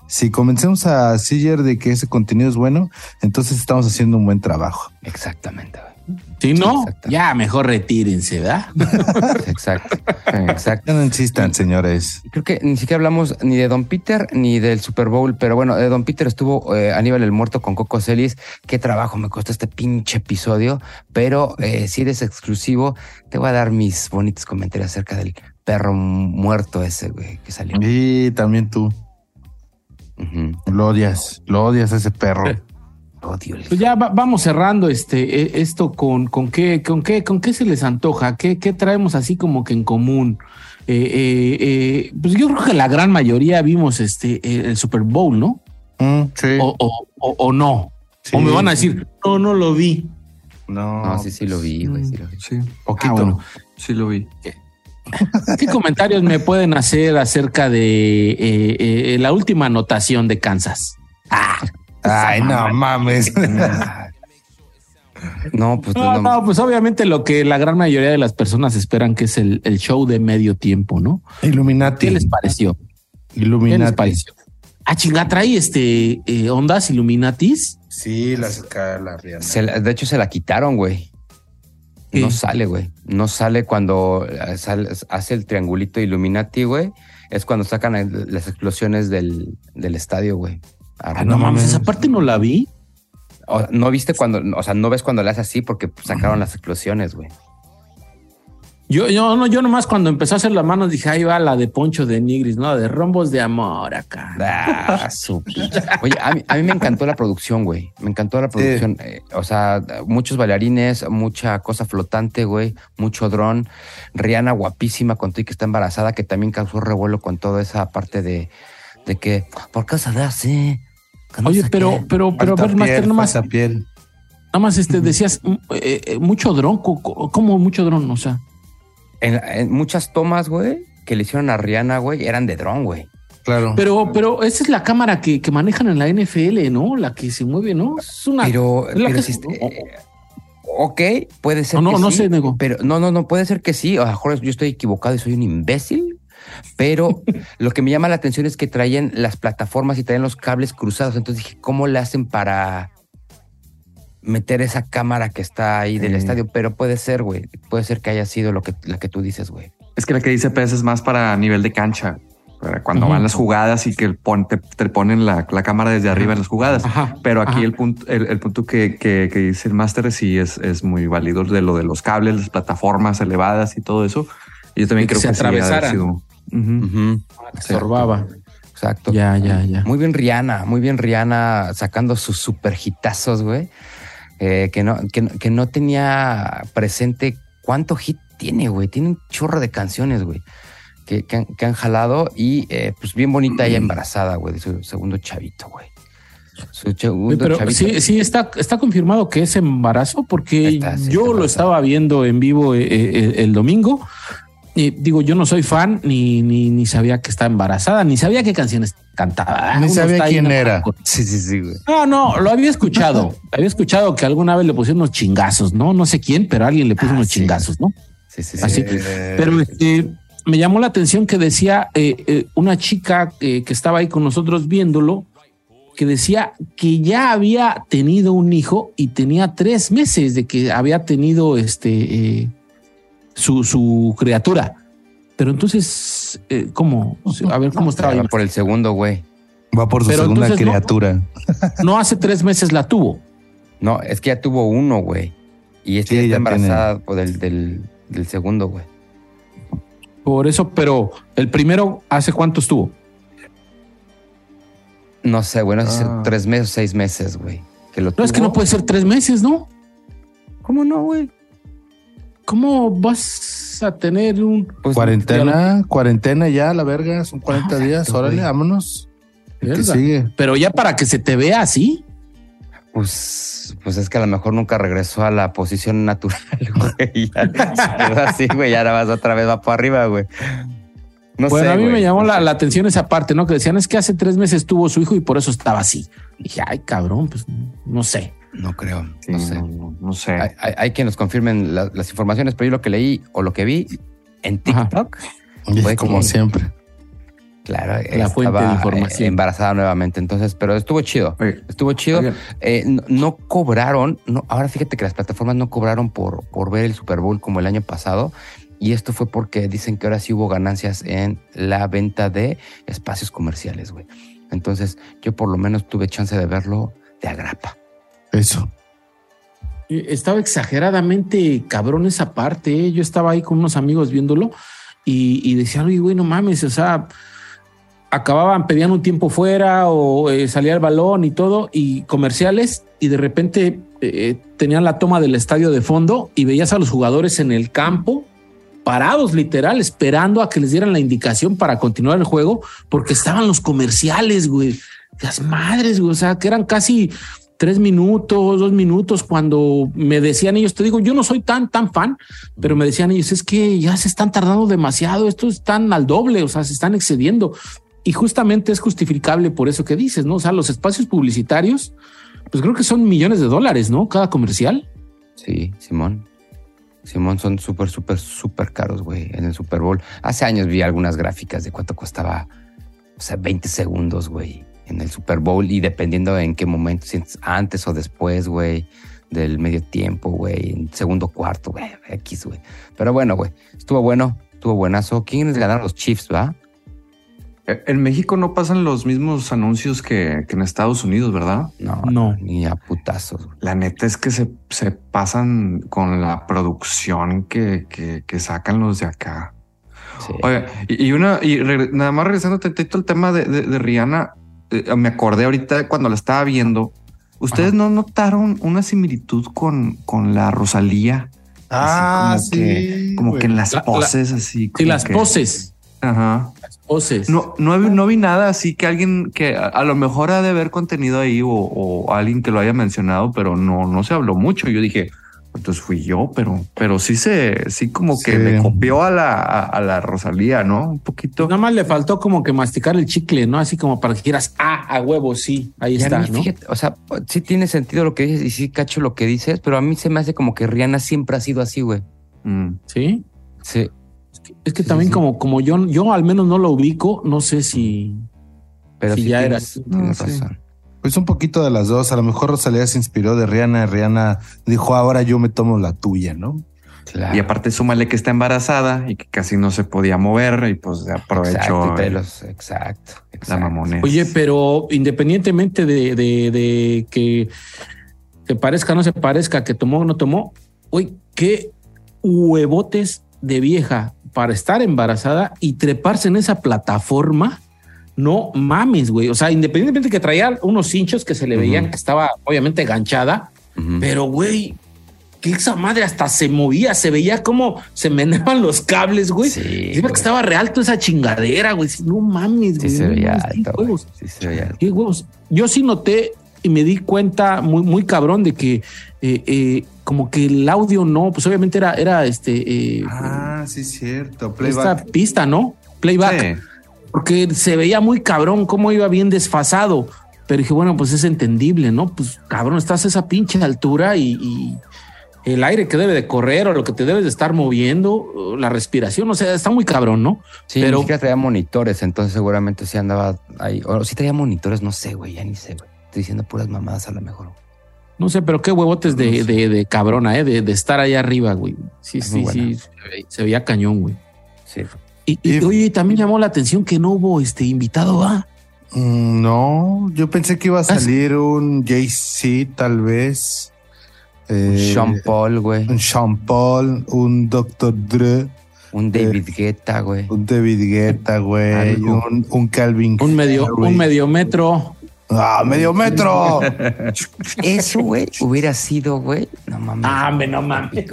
Si convencemos a Siller de que ese contenido es bueno, entonces estamos haciendo un buen trabajo. Exactamente. Si no, exacto. ya mejor retírense, ¿verdad? [laughs] Exacto. Exacto. No insistan, señores. Creo que ni siquiera hablamos ni de Don Peter ni del Super Bowl, pero bueno, de Don Peter estuvo eh, Aníbal el Muerto con Coco Celis. Qué trabajo me costó este pinche episodio, pero eh, si eres exclusivo, te voy a dar mis bonitos comentarios acerca del perro muerto ese, güey, que salió. Y también tú lo odias, lo odias a ese perro. [laughs] Odio el- Pues ya va- vamos cerrando este eh, esto con, con qué, con qué, con qué se les antoja, qué, qué traemos así como que en común. Eh, eh, eh, pues yo creo que la gran mayoría vimos este eh, el Super Bowl, ¿no? Mm, sí. O, o, o- o no. Sí. O me van a decir, no, no lo vi. No, No, sí, sí lo vi, güey, sí lo vi. Sí, Poquito. Ah, bueno. sí lo vi. ¿Qué comentarios me pueden hacer acerca de eh, eh, la última anotación de Kansas? Ay, no mames. [laughs] No, pues No, no, no, pues obviamente lo que la gran mayoría de las personas esperan que es el, el show de medio tiempo, ¿no? Illuminati. ¿Qué les pareció? ¿Qué les Illuminati. pareció? Ah, chinga, trae este eh, ondas Illuminatis. Sí, la saca la Rihanna. se la- de hecho se la quitaron, güey. ¿Qué? No sale, güey. No sale cuando eh, sale- hace el triangulito Illuminati, güey. Es cuando sacan las explosiones del, del estadio, güey. Ah, no mames, esa parte no la vi. O- no viste cuando, o sea, no ves cuando le hace así porque sacaron las explosiones, güey. Yo, yo, no, yo nomás cuando empezó a hacer las manos dije, ahí va la de Poncho de Nigris, ¿no? De rombos de amor acá. Ah, [laughs] Oye, a mí, a mí me encantó la producción, güey. Me encantó la producción. Eh, o sea, muchos bailarines, mucha cosa flotante, güey. Mucho dron. Rihanna guapísima con y que está embarazada, que también causó revuelo con toda esa parte de, de que, ¿por qué se ve así? No Oye, pero, qué". pero, pero, a ver, Master, piel, nomás, falta piel. nada más este, decías mm, eh, eh, mucho dron, ¿cómo mucho dron? O sea, En, en muchas tomas, güey, que le hicieron a Rihanna, güey, eran de dron, güey. Claro. pero, pero esa es la cámara que, que manejan en la NFL, ¿no? La que se mueve, ¿no? Es una. Pero, es la pero que- si est- eh, ok, puede ser. No, no, que no sí, sé, nego. Pero no, no, no, puede ser que sí. A lo mejor yo estoy equivocado y soy un imbécil. Pero lo que me llama la atención es que traían las plataformas y traían los cables cruzados. Entonces dije, ¿cómo le hacen para meter esa cámara que está ahí del Sí. estadio? Pero puede ser, güey. Puede ser que haya sido lo que, la que tú dices, güey. Es que la que dice Pez es más para nivel de cancha. Para cuando van las jugadas y que pon- te, te ponen la, la cámara desde arriba en las jugadas. Ajá, Pero aquí ajá. el punto, el, el punto que, que, que dice el máster sí es, es muy válido de lo de los cables, las plataformas elevadas y todo eso. Y yo también que creo se que sí atravesaran. sido- Estorbaba. Exacto. Ya, ya, ya. Muy bien Rihanna, muy bien Rihanna sacando sus super hitazos, güey. Eh, que, no, que, no- que no tenía presente cuánto hit tiene, güey. Tiene un chorro de canciones, güey. Que, que han, que han jalado y eh, pues bien bonita ella embarazada, güey, de su segundo chavito, güey. Su segundo Oye, pero chavito. sí, sí está, está confirmado que es embarazo porque Está, sí, yo está lo estaba viendo en vivo eh, eh, el domingo. Digo, yo no soy fan ni, ni, ni sabía que estaba embarazada, ni sabía qué canciones cantaba. Ni Uno sabía quién era. Sí, sí, sí, güey. No, no, lo había escuchado. [laughs] había escuchado que alguna vez le pusieron unos chingazos, ¿no? No sé quién, pero alguien le puso Ah, unos sí. chingazos, ¿no? Sí, sí, sí. Así. Eh, Pero este, me llamó la atención que decía eh, eh, una chica eh, que estaba ahí con nosotros viéndolo, que decía que ya había tenido un hijo y tenía tres meses de que había tenido este eh, su, su criatura. Pero entonces, eh, ¿cómo? A ver cómo [laughs] estaba. Por el segundo, güey. Va por su Pero segunda entonces criatura. [laughs] No hace tres meses la tuvo. No, es que ya tuvo uno, güey. Y este Sí, ya está embarazada por del, del, del segundo, güey. Por eso, pero el primero, ¿hace cuánto estuvo? No sé, güey, no sé si Ah. tres meses o seis meses, güey. Que lo No, es que no puede ser tres meses, ¿no? ¿Cómo no, güey? ¿Cómo vas a tener un Pues, Cuarentena, cuarentena ya, la verga, son 40 Ah, días, órale, vámonos. ¿Qué Verga. sigue? Pero ya para que se te vea así. Pues, pues es que a lo mejor nunca regresó a la posición natural, [laughs] güey. Ya, quedó así, güey, ya nada más otra vez va para arriba, güey. No bueno, sé, a mí me llamó la, la atención esa parte, ¿no? Que decían es que hace tres meses tuvo su hijo y por eso estaba así. dije, ay, cabrón, pues no sé. No creo, Sí, no sé. no, no- no sé. Hay, hay- hay que nos confirmen la- las informaciones, pero yo lo que leí o lo que vi en Ajá. TikTok, Y Fue como que- siempre. claro, La fuente de estaba, información. eh, embarazada nuevamente. Entonces, pero estuvo chido. Oye, Estuvo chido. Eh, no, no cobraron, no, ahora fíjate que las plataformas no cobraron por, por ver el Super Bowl como el año pasado. Y esto fue porque dicen que ahora sí hubo ganancias en la venta de espacios comerciales, güey. Entonces, yo por lo menos tuve chance de verlo de agrapa. Eso. Estaba exageradamente cabrón esa parte. ¿eh? Yo estaba ahí con unos amigos viéndolo y, y decían, oye, güey, no mames, o sea, acababan, pedían un tiempo fuera o eh, salía el balón y todo, y comerciales, y de repente eh, tenían la toma del estadio de fondo y veías a los jugadores en el campo parados literal, esperando a que les dieran la indicación para continuar el juego, porque estaban los comerciales, güey. Las madres, güey. O sea, que eran casi tres minutos, dos minutos, cuando me decían ellos, te digo, yo no soy tan, tan fan, pero me decían ellos, es que ya se están tardando demasiado, esto están al doble, o sea, se están excediendo. Y justamente es justificable por eso que dices, ¿no? O sea, los espacios publicitarios, pues creo que son millones de dólares, ¿no? Cada comercial. Sí, Simón. Simón son súper, súper, súper caros, güey, en el Super Bowl. Hace años vi algunas gráficas de cuánto costaba, o sea, 20 segundos, güey, en el Super Bowl y dependiendo en qué momento, si es antes o después, güey, del medio tiempo, güey, en segundo cuarto, güey, X, güey. Pero bueno, güey, estuvo bueno, estuvo buenazo. ¿Quiénes ganaron los Chiefs, va? eh, en México no pasan los mismos anuncios que, que en Estados Unidos, ¿verdad? No, No. ni a putazos, güey. La neta es que se, se pasan con la producción que, que, que sacan los de acá. Sí. Oye, y, y una, y nada más regresando tantito al tema de, de, de Rihanna, eh, me acordé ahorita cuando la estaba viendo. ¿Ustedes no notaron una similitud con, con la Rosalía? Ah, como que- sí. Como güey. que en las La- la- poses, así. Y como las que- poses. Ajá. Las poses. No, no, vi- no vi nada así que alguien que a, a lo mejor ha de haber contenido ahí o, o alguien que lo haya mencionado, pero no, no se habló mucho. Yo dije, entonces fui yo, pero, pero sí se, sí como que Sí. le copió a la, a, a la Rosalía, ¿no? Un poquito. Nada más le faltó como que masticar el chicle, ¿no? Así como para que dijeras, ah, a huevo, sí, ahí está, mí, ¿no? fíjate, o sea, sí tiene sentido lo que dices y sí cacho lo que dices, pero a mí se me hace como que Rihanna siempre ha sido así, güey. Mm. Sí. Sí. Es que, es que Sí, también sí. como, como yo, yo al menos no lo ubico, no sé si. Pero sí, ya tienes, era. tienes No, sí. razón. Pues un poquito de las dos. A lo mejor Rosalía se inspiró de Rihanna. Rihanna dijo, ahora yo me tomo la tuya, ¿no? Claro. Y aparte, súmale que está embarazada y que casi no se podía mover y pues aprovechó Exacto, los- exacto. Oye, pero independientemente de, de, de que te parezca o no se parezca, que tomó o no tomó, uy, qué huevotes de vieja para estar embarazada y treparse en esa plataforma. No mames, güey. O sea, independientemente que traía unos hinchos que se le veían que estaba obviamente ganchada, pero güey, que esa madre hasta se movía, se veía como se meneaban los cables, güey. Sí, que estaba real toda esa chingadera, güey. No mames, Sí güey. se veía alto, güey. huevos. Sí se veía alto. Qué huevos. Yo sí noté y me di cuenta muy, muy cabrón de que eh, eh, como que el audio no, pues obviamente era, era este eh, Ah, sí, cierto. esta Playback. pista, ¿no? Playback. Sí. Porque se veía muy cabrón cómo iba bien desfasado. Pero dije, bueno, pues es entendible, ¿no? Pues cabrón, estás a esa pinche altura y, y el aire que debe de correr o lo que te debes de estar moviendo, la respiración, o sea, está muy cabrón, ¿no? Sí, Pero- ni traía monitores, entonces seguramente sí andaba ahí. O sí traía monitores, no sé, güey, ya ni sé, güey. Estoy diciendo puras mamadas a lo mejor. No sé, pero qué huevotes de, de, de cabrona, ¿eh? De, de estar allá arriba, güey. Sí, Es sí, sí. Se veía, se veía cañón, güey. Sí. Y, y, Y- oye, también llamó la atención que no hubo este invitado, ¿va? Mm, No, yo pensé que iba a Ah, sí. salir un Jay-Z, tal vez. Eh, Sean Paul, güey. Un Sean Paul, un Dr. Dre, Un David Guetta, güey. un David Guetta, güey, un, un Calvin. Un medio, un medio metro. ¡Ah, medio metro! [laughs] Eso, güey, hubiera sido, güey. No mames. Ah, me no mames.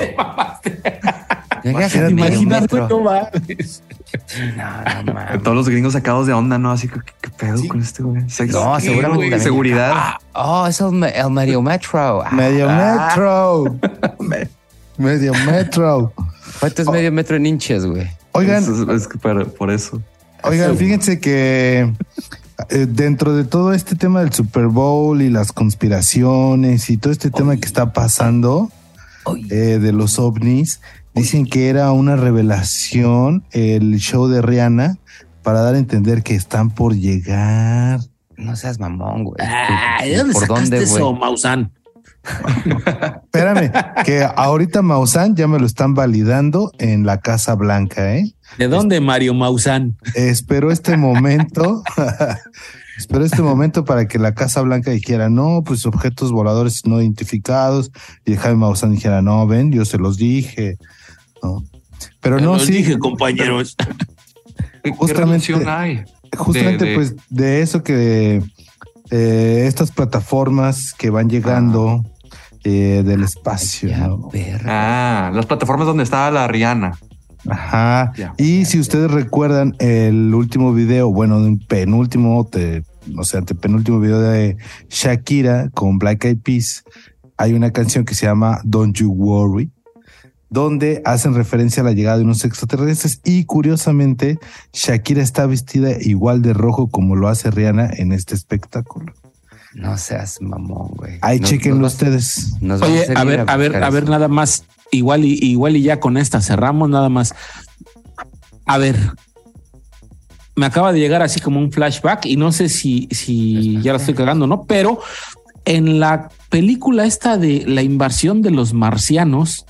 Imagínate, [laughs] medio Imagínate, metro. no mames. No, no [laughs] mames. Todos los gringos sacados de onda, ¿no? Así que, ¿qué, qué pedo Sí. con este güey? Sexo. No, ¿Qué, seguramente. Seguridad. Ah, oh, es el, me- el medio metro. Ah, medio ah. metro. [laughs] medio metro. ¿Cuánto es medio metro en inches, güey? Oigan, Es, es- es que por, por eso. Oigan, fíjense que eh, dentro de todo este tema del Super Bowl y las conspiraciones y todo este tema que está pasando eh, de los ovnis, dicen que era una revelación el show de Rihanna para dar a entender que están por llegar. No seas mamón, güey. Ay, ¿de dónde ¿Por sacaste dónde, eso, güey? Maussan? Espérame, que ahorita Maussan ya me lo están validando en la Casa Blanca, ¿eh? ¿De dónde, Mario Maussan? Espero este momento. [laughs] Espero este momento para que la Casa Blanca dijera, no, pues objetos voladores no identificados. Y Jaime Maussan dijera, no, ven, yo se los dije. ¿No? Pero no, sí, dije, compañeros. ¿Qué [laughs] Justamente- hay? justamente de- de- pues de eso que eh, estas plataformas que van llegando eh, del espacio. Ya, ¿no? Ah, las plataformas donde estaba la Rihanna. Ajá. Ya. Y si ustedes recuerdan el último video, bueno, un penúltimo, te- o sea, penúltimo video de Shakira con Black Eyed Peas, hay una canción que se llama Don't You Worry, donde hacen referencia a la llegada de unos extraterrestres y curiosamente Shakira está vestida igual de rojo como lo hace Rihanna en este espectáculo. No seas mamón, güey. Ahí Nos- chequenlo nos- ustedes. nos Oye, a ir ver, a ver, a ver, nada más. Igual y igual y ya con esta cerramos nada más. A ver, me acaba de llegar así como un flashback y no sé si, si ya la estoy cagando, ¿no? Pero en la película esta de la invasión de los marcianos,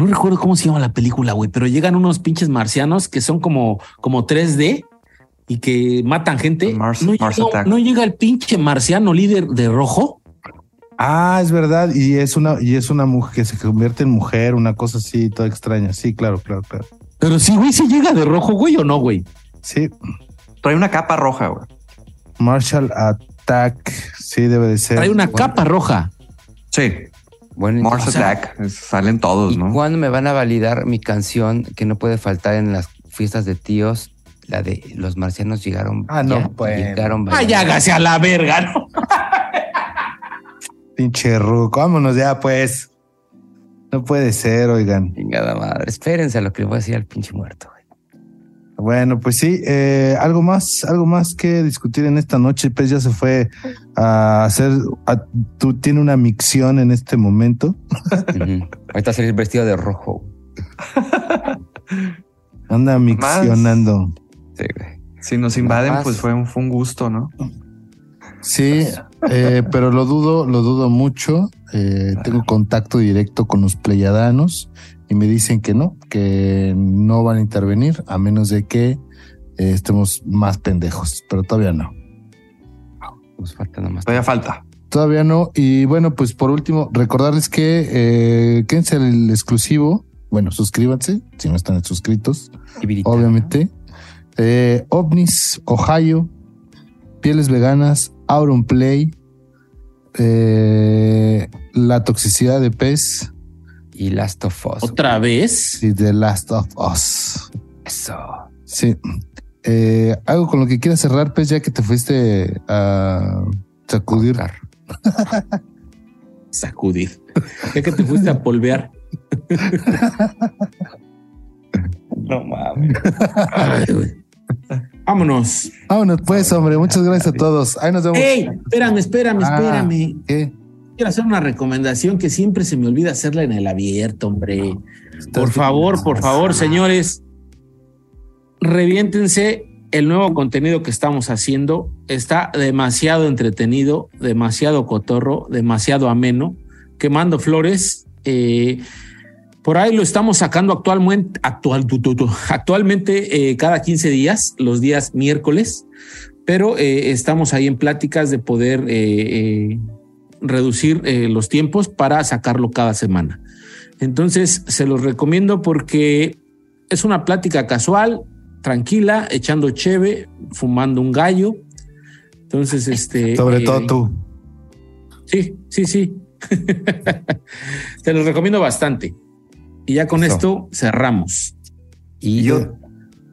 no recuerdo cómo se llama la película, güey, pero llegan unos pinches marcianos que son como, como 3D y que matan gente. Mars- no, Mars llega, Attack. no llega el pinche marciano líder de rojo. Ah, es verdad, y es una, y es una mujer que se convierte en mujer, una cosa así, toda extraña. Sí, claro, claro, claro. Pero sí, güey, se llega de rojo, güey, o no, güey. Sí, Trae una capa roja, güey. Marshall Attack, sí debe de ser. Trae una bueno. capa roja. Sí. Bueno, Mars o sea, Attack. Es- Salen todos, ¿y ¿no? cuándo me van a validar mi canción que no puede faltar en las fiestas de tíos, la de los marcianos llegaron. Ah, no, ya, pues. Llegaron Ay, hágase a la verga, ¿no? [laughs] Pinche ruco, vámonos ya, pues. No puede ser, oigan. Chingada madre. Espérense a lo que le voy a decir al pinche muerto. Bueno, pues sí, eh, algo más, algo más que discutir en esta noche. Pues ya se fue a hacer, a- tú tienes una micción en este momento. Ujú. Ahorita salir vestido de rojo. [laughs] Anda miccionando. Sí. Si nos invaden, pues fue un, fue un gusto, ¿no? Sí, eh, pero lo dudo, lo dudo mucho. Eh, tengo contacto directo con los pleyadanos y me dicen que no, que no van a intervenir a menos de que eh, estemos más pendejos, pero todavía no. Nos falta nada más. Todavía falta. Todavía no. Y bueno, pues por último, recordarles que eh, quédense el exclusivo. Bueno, suscríbanse si no están suscritos, obviamente. Eh, OVNIS, Ohio, Pieles Veganas, Auron Play, eh, La Toxicidad de Pez Y Last of Us. Otra vez. y The Last of Us. Eso. Sí. Eh, algo con lo que quieras cerrar, Pez, ya que te fuiste a sacudir. Oscar. [laughs] Sacudir. Ya que te fuiste a polvear. No mames. Vámonos. Vámonos, pues, hombre. Muchas gracias a todos. Ahí nos vemos. Ey, espérame, espérame, Ah. espérame. ¿Qué? Quiero hacer una recomendación que siempre se me olvida hacerla en el abierto, hombre. Por favor, por favor, señores, reviéntense el nuevo contenido que estamos haciendo. Está demasiado entretenido, demasiado cotorro, demasiado ameno. Quemando flores. eh, por ahí lo estamos sacando actualmente, actual, tu, tu, tu, actualmente eh, cada 15 días, los días miércoles, pero eh, estamos ahí en pláticas de poder eh, eh, reducir eh, los tiempos para sacarlo cada semana. Entonces, se los recomiendo porque es una plática casual, tranquila, echando cheve, fumando un gallo. Entonces, este. Sobre eh, todo tú. Sí, sí, sí. [laughs] Se los recomiendo bastante. Y ya con Eso. esto cerramos. Y yo,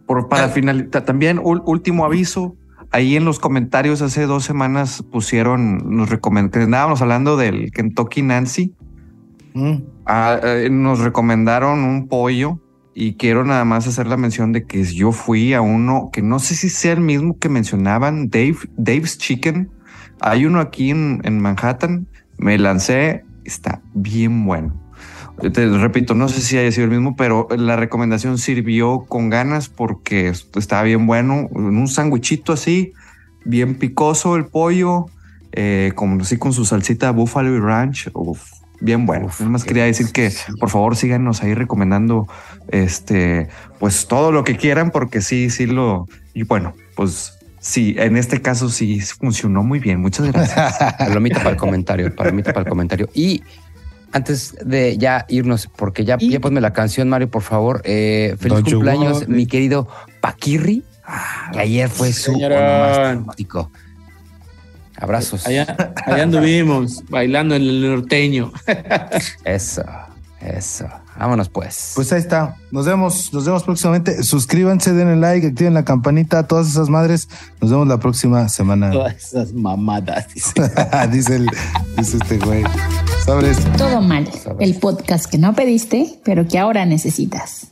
por, para finalizar, también último aviso. Ahí en los comentarios hace dos semanas pusieron, nos recomendábamos hablando del Kentucky Nancy. Mm. Ah, eh, nos recomendaron un pollo y quiero nada más hacer la mención de que yo fui a uno que no sé si sea el mismo que mencionaban, Dave, Dave's Chicken. Hay uno aquí en, en Manhattan. Me lancé, está bien bueno. Te repito, no sé si haya sido el mismo, pero la recomendación sirvió con ganas porque estaba bien bueno. En un sándwichito así, bien picoso el pollo, eh, como así con su salsita Buffalo y Ranch. Uf, bien bueno. Uf, Nada más quería decir que por favor síganos ahí recomendando este, pues todo lo que quieran, porque sí, sí lo. Y bueno, pues sí, en este caso sí funcionó muy bien. Muchas gracias. [laughs] palomita para el comentario, palomita para el comentario. Y antes de ya irnos, porque ya, Y- ya ponme la canción, Mario, por favor. Eh, feliz Don't cumpleaños, mi querido Paquirri, que ayer fue su onomástico. Abrazos. Allá, allá anduvimos bailando en el norteño. [laughs] Eso, eso. Vámonos pues. Pues ahí está. Nos vemos, nos vemos próximamente. Suscríbanse, denle like, activen la campanita, todas esas madres. Nos vemos la próxima semana. Todas esas mamadas. dice. [laughs] dice, el, dice este güey. Sabres. Todo mal, Sabes. el podcast que no pediste, pero que ahora necesitas.